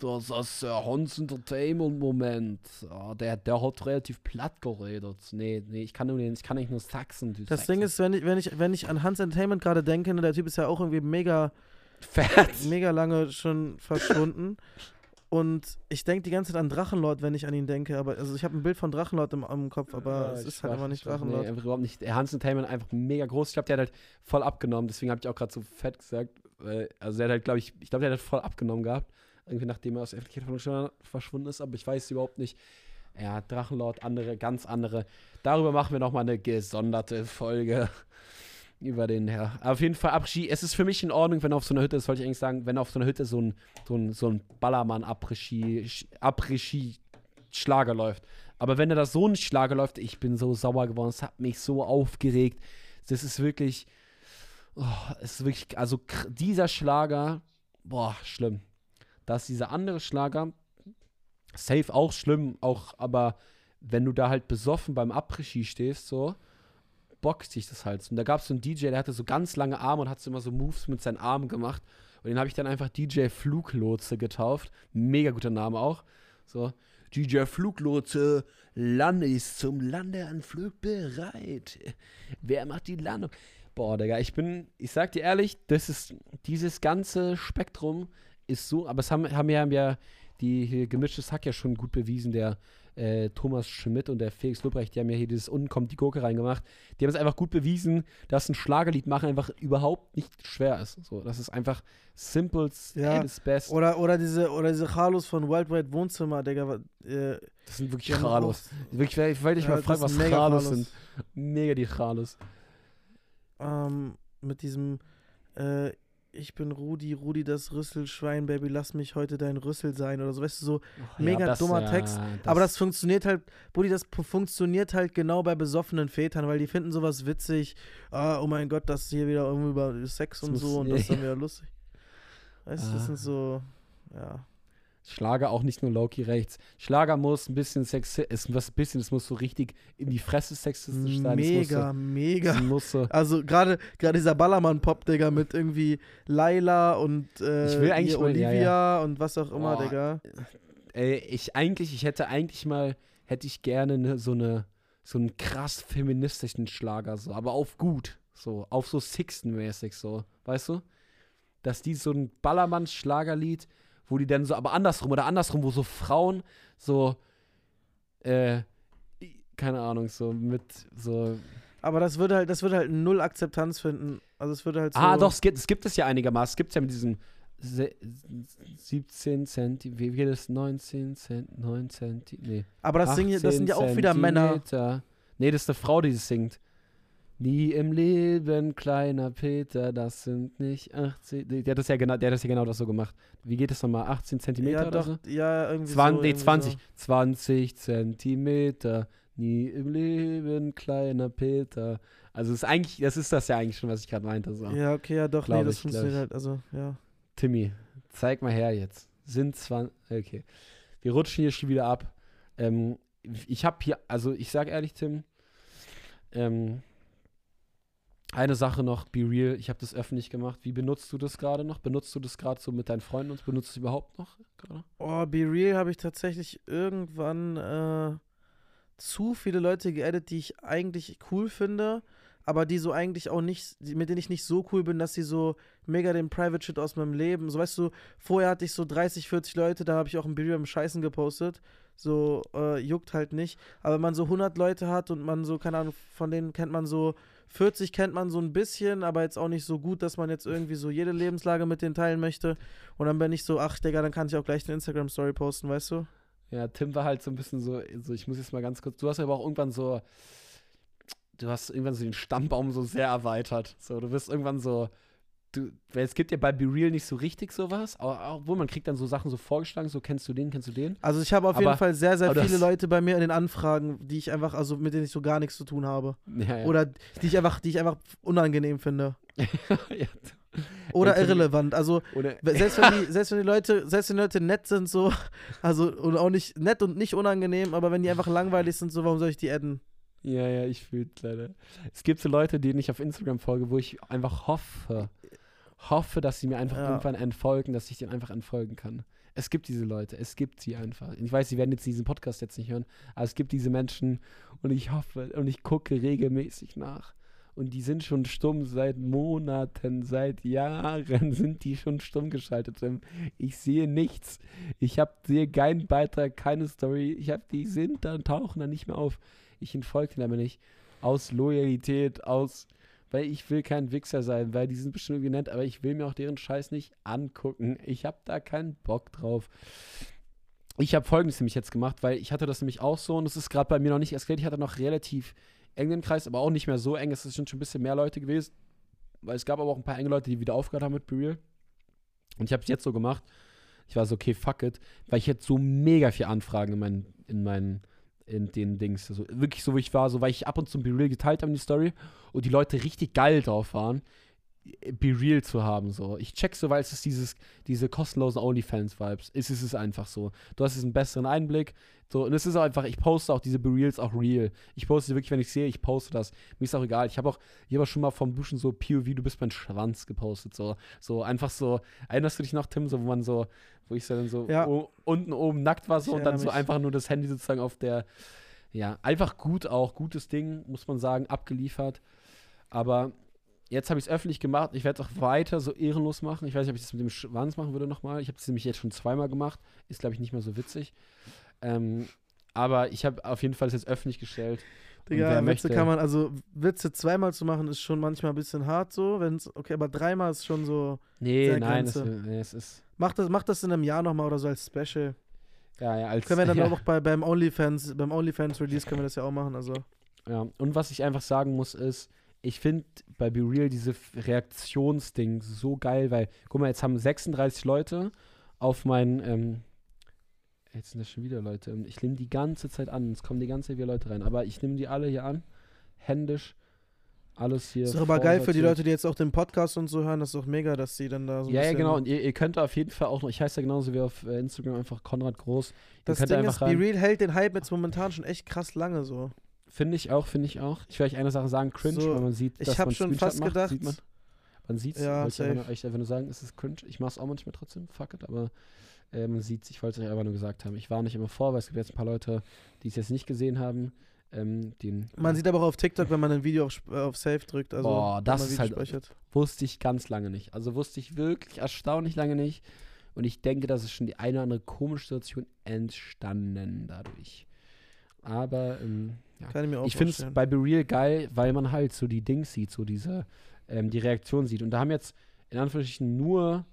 Das ist der Hans Entertainment Moment. Ah, der, der hat relativ platt geredet. Nee, nee, ich kann, nur den, ich kann nicht nur Sachsen. du Das Sachsen. Ding ist, wenn ich, wenn ich, wenn ich an Hans Entertainment gerade denke, ne, der Typ ist ja auch irgendwie mega, Fett. mega lange schon verschwunden. Und ich denke die ganze Zeit an Drachenlord, wenn ich an ihn denke. Aber also ich habe ein Bild von Drachenlord im, im Kopf, aber Ja, es ist halt immer nicht Nee, Drachenlord. einfach überhaupt nicht. Hans Entertainment einfach mega groß. Ich glaube, der hat halt voll abgenommen. Deswegen habe ich auch gerade so fett gesagt. Also der hat halt, glaube ich, ich glaube, der hat voll abgenommen gehabt. Irgendwie nachdem er aus der Öffentlichkeit verschwunden ist. Aber ich weiß überhaupt nicht. Ja, Drachenlord, andere, ganz andere. Darüber machen wir nochmal eine gesonderte Folge. Über den, ja. Auf jeden Fall, Abregie. Es ist für mich in Ordnung, wenn auf so einer Hütte, das wollte ich eigentlich sagen, wenn auf so einer Hütte so ein, so ein, so ein Ballermann-Abregie-Schlager läuft. Aber wenn da so ein Schlager läuft, ich bin so sauer geworden, es hat mich so aufgeregt. Das ist wirklich, oh, es ist wirklich, also dieser Schlager, boah, schlimm. Das ist dieser andere Schlager, safe auch schlimm, auch, aber wenn du da halt besoffen beim Après-Ski stehst, so, bockt sich das halt. Und da gab es so einen DJ, der hatte so ganz lange Arme und hat so immer so Moves mit seinen Armen gemacht. Und den habe ich dann einfach DJ Fluglotse getauft. Mega guter Name auch. So, DJ Fluglotse, Lande ist zum Landeanflug bereit. Wer macht die Landung? Boah, Digga, ich bin, ich sag dir ehrlich, das ist, dieses ganze Spektrum ist so, aber es haben, haben ja, haben ja die hier gemischtes Hack ja schon gut bewiesen, der äh, Thomas Schmidt und der Felix Lobrecht, die haben ja hier dieses Unten kommt die Gurke reingemacht. Die haben es einfach gut bewiesen, dass ein Schlagerlied machen einfach überhaupt nicht schwer ist. So, das ist einfach simples Ja, at its best. Oder, oder diese, oder diese Carlos von Wild Wild Wohnzimmer, Digga. Äh, Das sind wirklich Chalos. Wirklich, ich wollte dich Ja, mal fragen, was Chalos Chalos. sind. Mega die Chalos. ähm, mit diesem, äh, ich bin Rudi, Rudi das Rüsselschwein, Baby, lass mich heute dein Rüssel sein oder so, weißt du, so. Mega dummer Text, Aber das funktioniert halt, Buddy, das funktioniert halt genau bei besoffenen Vätern, weil die finden sowas witzig. Ah, oh mein Gott, das ist hier wieder irgendwie über Sex Das und so und ja, das ist dann ja. wieder lustig. Weißt du, das Ah. sind so, ja. Schlager auch nicht nur Loki rechts. Schlager muss ein bisschen muss ein bisschen, es muss so richtig in die Fresse sexistisch sein. Mega, mega. So, muss so Also gerade gerade dieser Ballermann-Pop, Digga, mit irgendwie Laila und äh, Ich will eigentlich hier mal- ja, Olivia und was auch immer, Boah. Digga. ey, ich eigentlich, ich hätte eigentlich mal, hätte ich gerne ne, so eine, so einen krass feministischen Schlager, so, aber auf gut, so, auf so Sixten-mäßig, so, weißt du? Dass die so ein Ballermann-Schlagerlied, wo die dann so, aber andersrum oder andersrum, wo so Frauen so, äh, keine Ahnung, so mit so Aber das würde halt, das würde halt null Akzeptanz finden. Also es würde halt so. Ah, doch, es gibt, es gibt es ja einigermaßen. Es gibt es ja mit diesem se- 17 Cent, wie geht es? 19 Cent, 9 Cent, nee. Aber das, singen, das sind ja auch wieder Männer. Nee, das ist eine Frau, die das singt. Nie im Leben, kleiner Peter, das sind nicht 18. nee, Der hat das ja genau, der hat das ja genau das so gemacht. Wie geht das nochmal? 18 Zentimeter Ja, oder doch, so? ja, irgendwie. 20, so, nee, irgendwie 20. So. 20 Zentimeter. Nie im Leben, kleiner Peter. Also ist eigentlich, das ist das ja eigentlich schon, was ich gerade meinte. So. Ja, okay, ja, doch, Glaub nee, das ich, funktioniert halt. Also, ja. Timmy, zeig mal her jetzt. Sind 20. Okay. Wir rutschen hier schon wieder ab. Ähm, ich habe hier, also ich sag ehrlich, Tim, ähm, Eine Sache noch, be real, ich habe das öffentlich gemacht. Wie benutzt du das gerade noch? Benutzt du das gerade so mit deinen Freunden und benutzt du es überhaupt noch gerade? Oh, Be Real habe ich tatsächlich irgendwann äh, zu viele Leute geaddet, die ich eigentlich cool finde, aber die so eigentlich auch nicht, mit denen ich nicht so cool bin, dass sie so mega den Private Shit aus meinem Leben, so weißt du, vorher hatte ich so 30, 40 Leute, da habe ich auch ein Be Real im Scheißen gepostet, so äh, juckt halt nicht, aber wenn man so 100 Leute hat und man so, keine Ahnung, von denen kennt man so 40 kennt man so ein bisschen, aber jetzt auch nicht so gut, dass man jetzt irgendwie so jede Lebenslage mit denen teilen möchte. Und dann bin ich so, ach Digga, dann kann ich auch gleich eine Instagram-Story posten, weißt du? Ja, Tim war halt so ein bisschen so, so, ich muss jetzt mal ganz kurz, du hast aber auch irgendwann so, du hast irgendwann so den Stammbaum so sehr erweitert. So, du wirst irgendwann so, du, es gibt ja bei Be Real nicht so richtig sowas, aber obwohl man kriegt dann so Sachen so vorgeschlagen, so kennst du den, kennst du den? Also ich habe auf jeden Aber- Fall sehr, sehr viele Leute bei mir in den Anfragen, die ich einfach, also mit denen ich so gar nichts zu tun habe. Ja, ja. Oder die ich einfach, die ich einfach unangenehm finde. ja. Oder irrelevant. Also Oder, selbst wenn die, selbst wenn die Leute, selbst wenn die Leute nett sind, so, also und auch nicht nett und nicht unangenehm, aber wenn die einfach langweilig sind, so, warum soll ich die adden? ja, ja, ich fühle leider. Es gibt so Leute, denen ich auf Instagram folge, wo ich einfach hoffe, hoffe, dass sie mir einfach Ja. irgendwann entfolgen, dass ich denen einfach entfolgen kann. Es gibt diese Leute, es gibt sie einfach. Ich weiß, sie werden jetzt diesen Podcast jetzt nicht hören, aber es gibt diese Menschen und ich hoffe und ich gucke regelmäßig nach. Und die sind schon stumm seit Monaten, seit Jahren sind die schon stumm geschaltet. Ähm, Ich sehe nichts. Ich hab, sehe keinen Beitrag, keine Story. Ich habe, die sind da und tauchen da nicht mehr auf. Ich entfolge denen aber nicht. Aus Loyalität, aus, weil ich will kein Wichser sein, weil die sind bestimmt irgendwie nett, aber ich will mir auch deren Scheiß nicht angucken. Ich habe da keinen Bock drauf. Ich habe folgendes nämlich jetzt gemacht, weil ich hatte das nämlich auch so und es ist gerade bei mir noch nicht eskaliert. Ich hatte noch relativ engen Kreis, aber auch nicht mehr so eng. Es sind schon ein bisschen mehr Leute gewesen, weil es gab aber auch ein paar enge Leute, die wieder aufgehört haben mit Bereal. Und ich habe es jetzt so gemacht. Ich war so, okay, fuck it, weil ich jetzt so mega viel Anfragen in meinen, in meinen, in den Dings, also wirklich so, wie ich war, so, weil ich ab und zu Be Real geteilt habe in die Story und die Leute richtig geil drauf waren, Be Real zu haben, so. Ich check so, weil es ist dieses, diese kostenlosen OnlyFans-Vibes. Es ist es einfach so. Du hast jetzt einen besseren Einblick, so, und es ist auch einfach, ich poste auch diese Be Reals auch real. Ich poste wirklich, wenn ich sehe, ich poste das. Mir ist auch egal. Ich habe auch, ich habe auch schon mal vom Duschen so POV, du bist mein Schwanz gepostet, so. So einfach so, erinnerst du dich noch, Tim, so, wo man so, wo ich so dann so Ja. unten oben nackt war so und dann so mich. einfach nur das Handy sozusagen auf der, ja, einfach gut auch, gutes Ding, muss man sagen, abgeliefert. Aber jetzt habe ich es öffentlich gemacht. Ich werde es auch weiter so ehrenlos machen. Ich weiß nicht, ob ich das mit dem Schwanz machen würde nochmal. Ich habe es nämlich jetzt schon zweimal gemacht. Ist, glaube ich, nicht mehr so witzig. Ähm, aber ich habe auf jeden Fall es jetzt öffentlich gestellt. Digga, Witze möchte- kann man, also Witze zweimal zu machen, ist schon manchmal ein bisschen hart so, wenn's, okay, aber dreimal ist schon so, Nee, nein, Grenze. nee, es ist. mach das, mach das in einem Jahr nochmal oder so als Special. Ja, ja, als. Können wir dann ja. auch bei, beim OnlyFans, beim OnlyFans Release können wir das ja auch machen, also. Ja, und was ich einfach sagen muss, ist, ich finde bei Be Real diese Reaktionsding so geil, weil, guck mal, jetzt haben 36 Leute auf mein, ähm, jetzt sind das schon wieder Leute, ähm, ich nehme die ganze Zeit an, es kommen die ganze Zeit wieder Leute rein, aber ich nehme die alle hier an, händisch, alles hier. Ist doch aber geil für die. Leute, die jetzt auch den Podcast und so hören, das ist doch mega, dass sie dann da so Ja, ja, genau. Und ihr, ihr könnt auf jeden Fall auch noch, ich heiße ja genauso wie auf äh, Instagram einfach Konrad Groß. Ihr Das Ding einfach ist, Be. Real hält den Hype jetzt momentan schon echt krass lange so. Finde ich auch, finde ich auch. Ich will euch eine Sache sagen, cringe, So, weil man sieht, ich dass hab man schon Screenshot fast macht, gedacht- Sieht man. Man sieht es. Ja, wollte ich euch einfach nur sagen, es ist cringe. Ich mache es auch manchmal trotzdem, fuck it, aber äh, man sieht Ich wollte es euch einfach nur gesagt haben. Ich war nicht immer vor, weil es gibt jetzt ein paar Leute, die es jetzt nicht gesehen haben. Ähm, den Man sieht aber auch auf TikTok, wenn man ein Video auf, äh, auf Save drückt, also Boah, wenn das ist halt- speichert. wusste ich ganz lange nicht. Also wusste ich wirklich erstaunlich lange nicht. Und ich denke, dass es schon die eine oder andere komische Situation entstanden dadurch. Aber ähm, ja. Kann ich mir auch ich finde es bei Be Real geil, weil man halt so die Dings sieht, so diese, ähm, die Reaktion sieht. Und da haben jetzt in Anführungsstrichen nur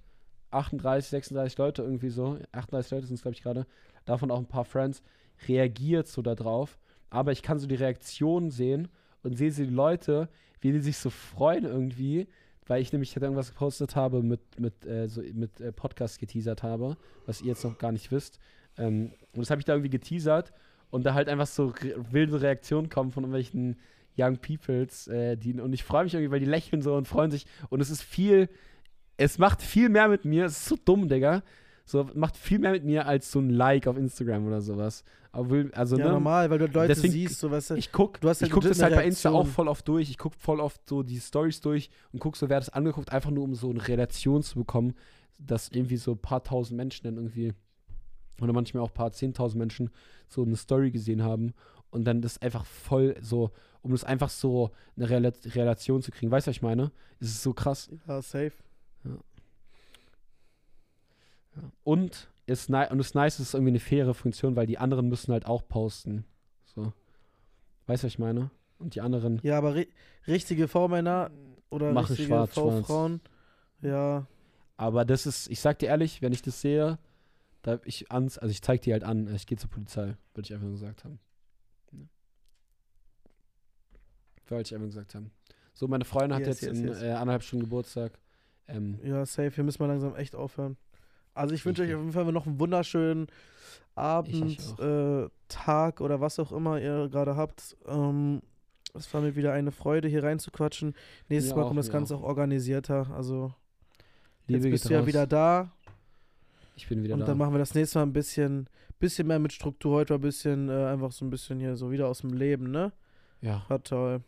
38, 36 Leute irgendwie so, 38 Leute sind es, glaube ich, gerade, davon auch ein paar Friends, reagiert so da drauf. Aber ich kann so die Reaktion sehen und sehe so die Leute, wie die sich so freuen irgendwie, weil ich nämlich halt irgendwas gepostet habe mit, mit, äh, so, mit äh, Podcast geteasert habe, was ihr jetzt noch gar nicht wisst. Ähm, und das habe ich da irgendwie geteasert und da halt einfach so wilde Reaktionen kommen von irgendwelchen Young Peoples, äh, die, und ich freue mich irgendwie, weil die lächeln so und freuen sich und es ist viel, es macht viel mehr mit mir, es ist so dumm, Digga. So, macht viel mehr mit mir als so ein Like auf Instagram oder sowas. Aber will, also, Ja, ne, normal, weil du Leute Deswegen- siehst, so weißt du. ich guck, Du hast ich halt guck das halt bei Insta auch voll oft durch. Ich guck voll oft so die Stories durch und guck so, wer das angeguckt, einfach nur um so eine Relation zu bekommen, dass irgendwie so ein paar tausend Menschen dann irgendwie oder manchmal auch ein paar zehntausend Menschen so eine Story gesehen haben und dann das einfach voll so, um das einfach so eine Rela Relation zu kriegen. Weißt du, was ich meine? Es ist so krass. Ja, safe. Und ist ni und das Nice ist irgendwie eine faire Funktion, weil die anderen müssen halt auch posten. So. Weißt du, was ich meine? Und die anderen Ja, aber ri richtige V-Männer oder Machen richtige V-Frauen, ja, Aber das ist, ich sag dir ehrlich, wenn ich das sehe, da hab ich ans, also ich zeig dir halt an, ich gehe zur Polizei, würde ich einfach nur gesagt haben. Ja. Wollte ich einfach gesagt haben. So, meine Freundin hat Yes, jetzt yes, in yes. Äh, anderthalb Stunden Geburtstag. Ähm, ja, safe. Hier müssen wir langsam echt aufhören. Also ich wünsche euch auf jeden Fall noch einen wunderschönen Abend, äh, Tag oder was auch immer ihr gerade habt. Ähm, es war mir wieder eine Freude, hier reinzuquatschen. Nächstes Mir Mal auch, kommt das Ganze auch. auch organisierter. Also Liebe jetzt bist du ja wieder da. Ich bin wieder und da. dann machen wir das nächste Mal ein bisschen, bisschen mehr mit Struktur. Heute war ein bisschen, äh, einfach so ein bisschen hier so wieder aus dem Leben, ne? ja, War toll.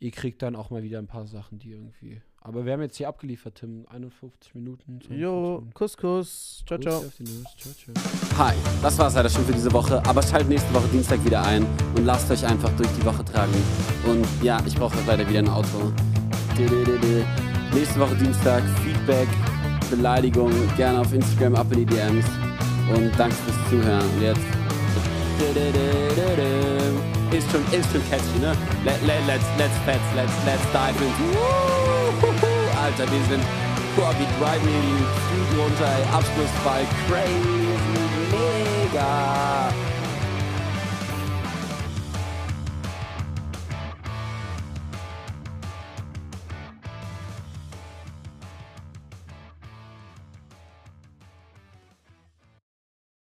ihr kriegt dann auch mal wieder ein paar Sachen, die irgendwie. Aber wir haben jetzt hier abgeliefert, Tim. 51 Minuten. 52 Jo. Kuss, Kuss. Ciao, ciao. Hi, das war's leider schon für diese Woche, aber schaltet nächste Woche Dienstag wieder ein und lasst euch einfach durch die Woche tragen. Und ja, ich brauche leider wieder ein Auto. Nächste Woche Dienstag, Feedback, Beleidigung, gerne auf Instagram ab in die DMs. Und danke fürs Zuhören. Und jetzt. Ist schon, ist schon catchy, ne? Let, let, let's, let's, let's, let's, let's dive in. Alter, wir sind Boah, wir driven hier die Flügel runter. Abschlussball, crazy, mega.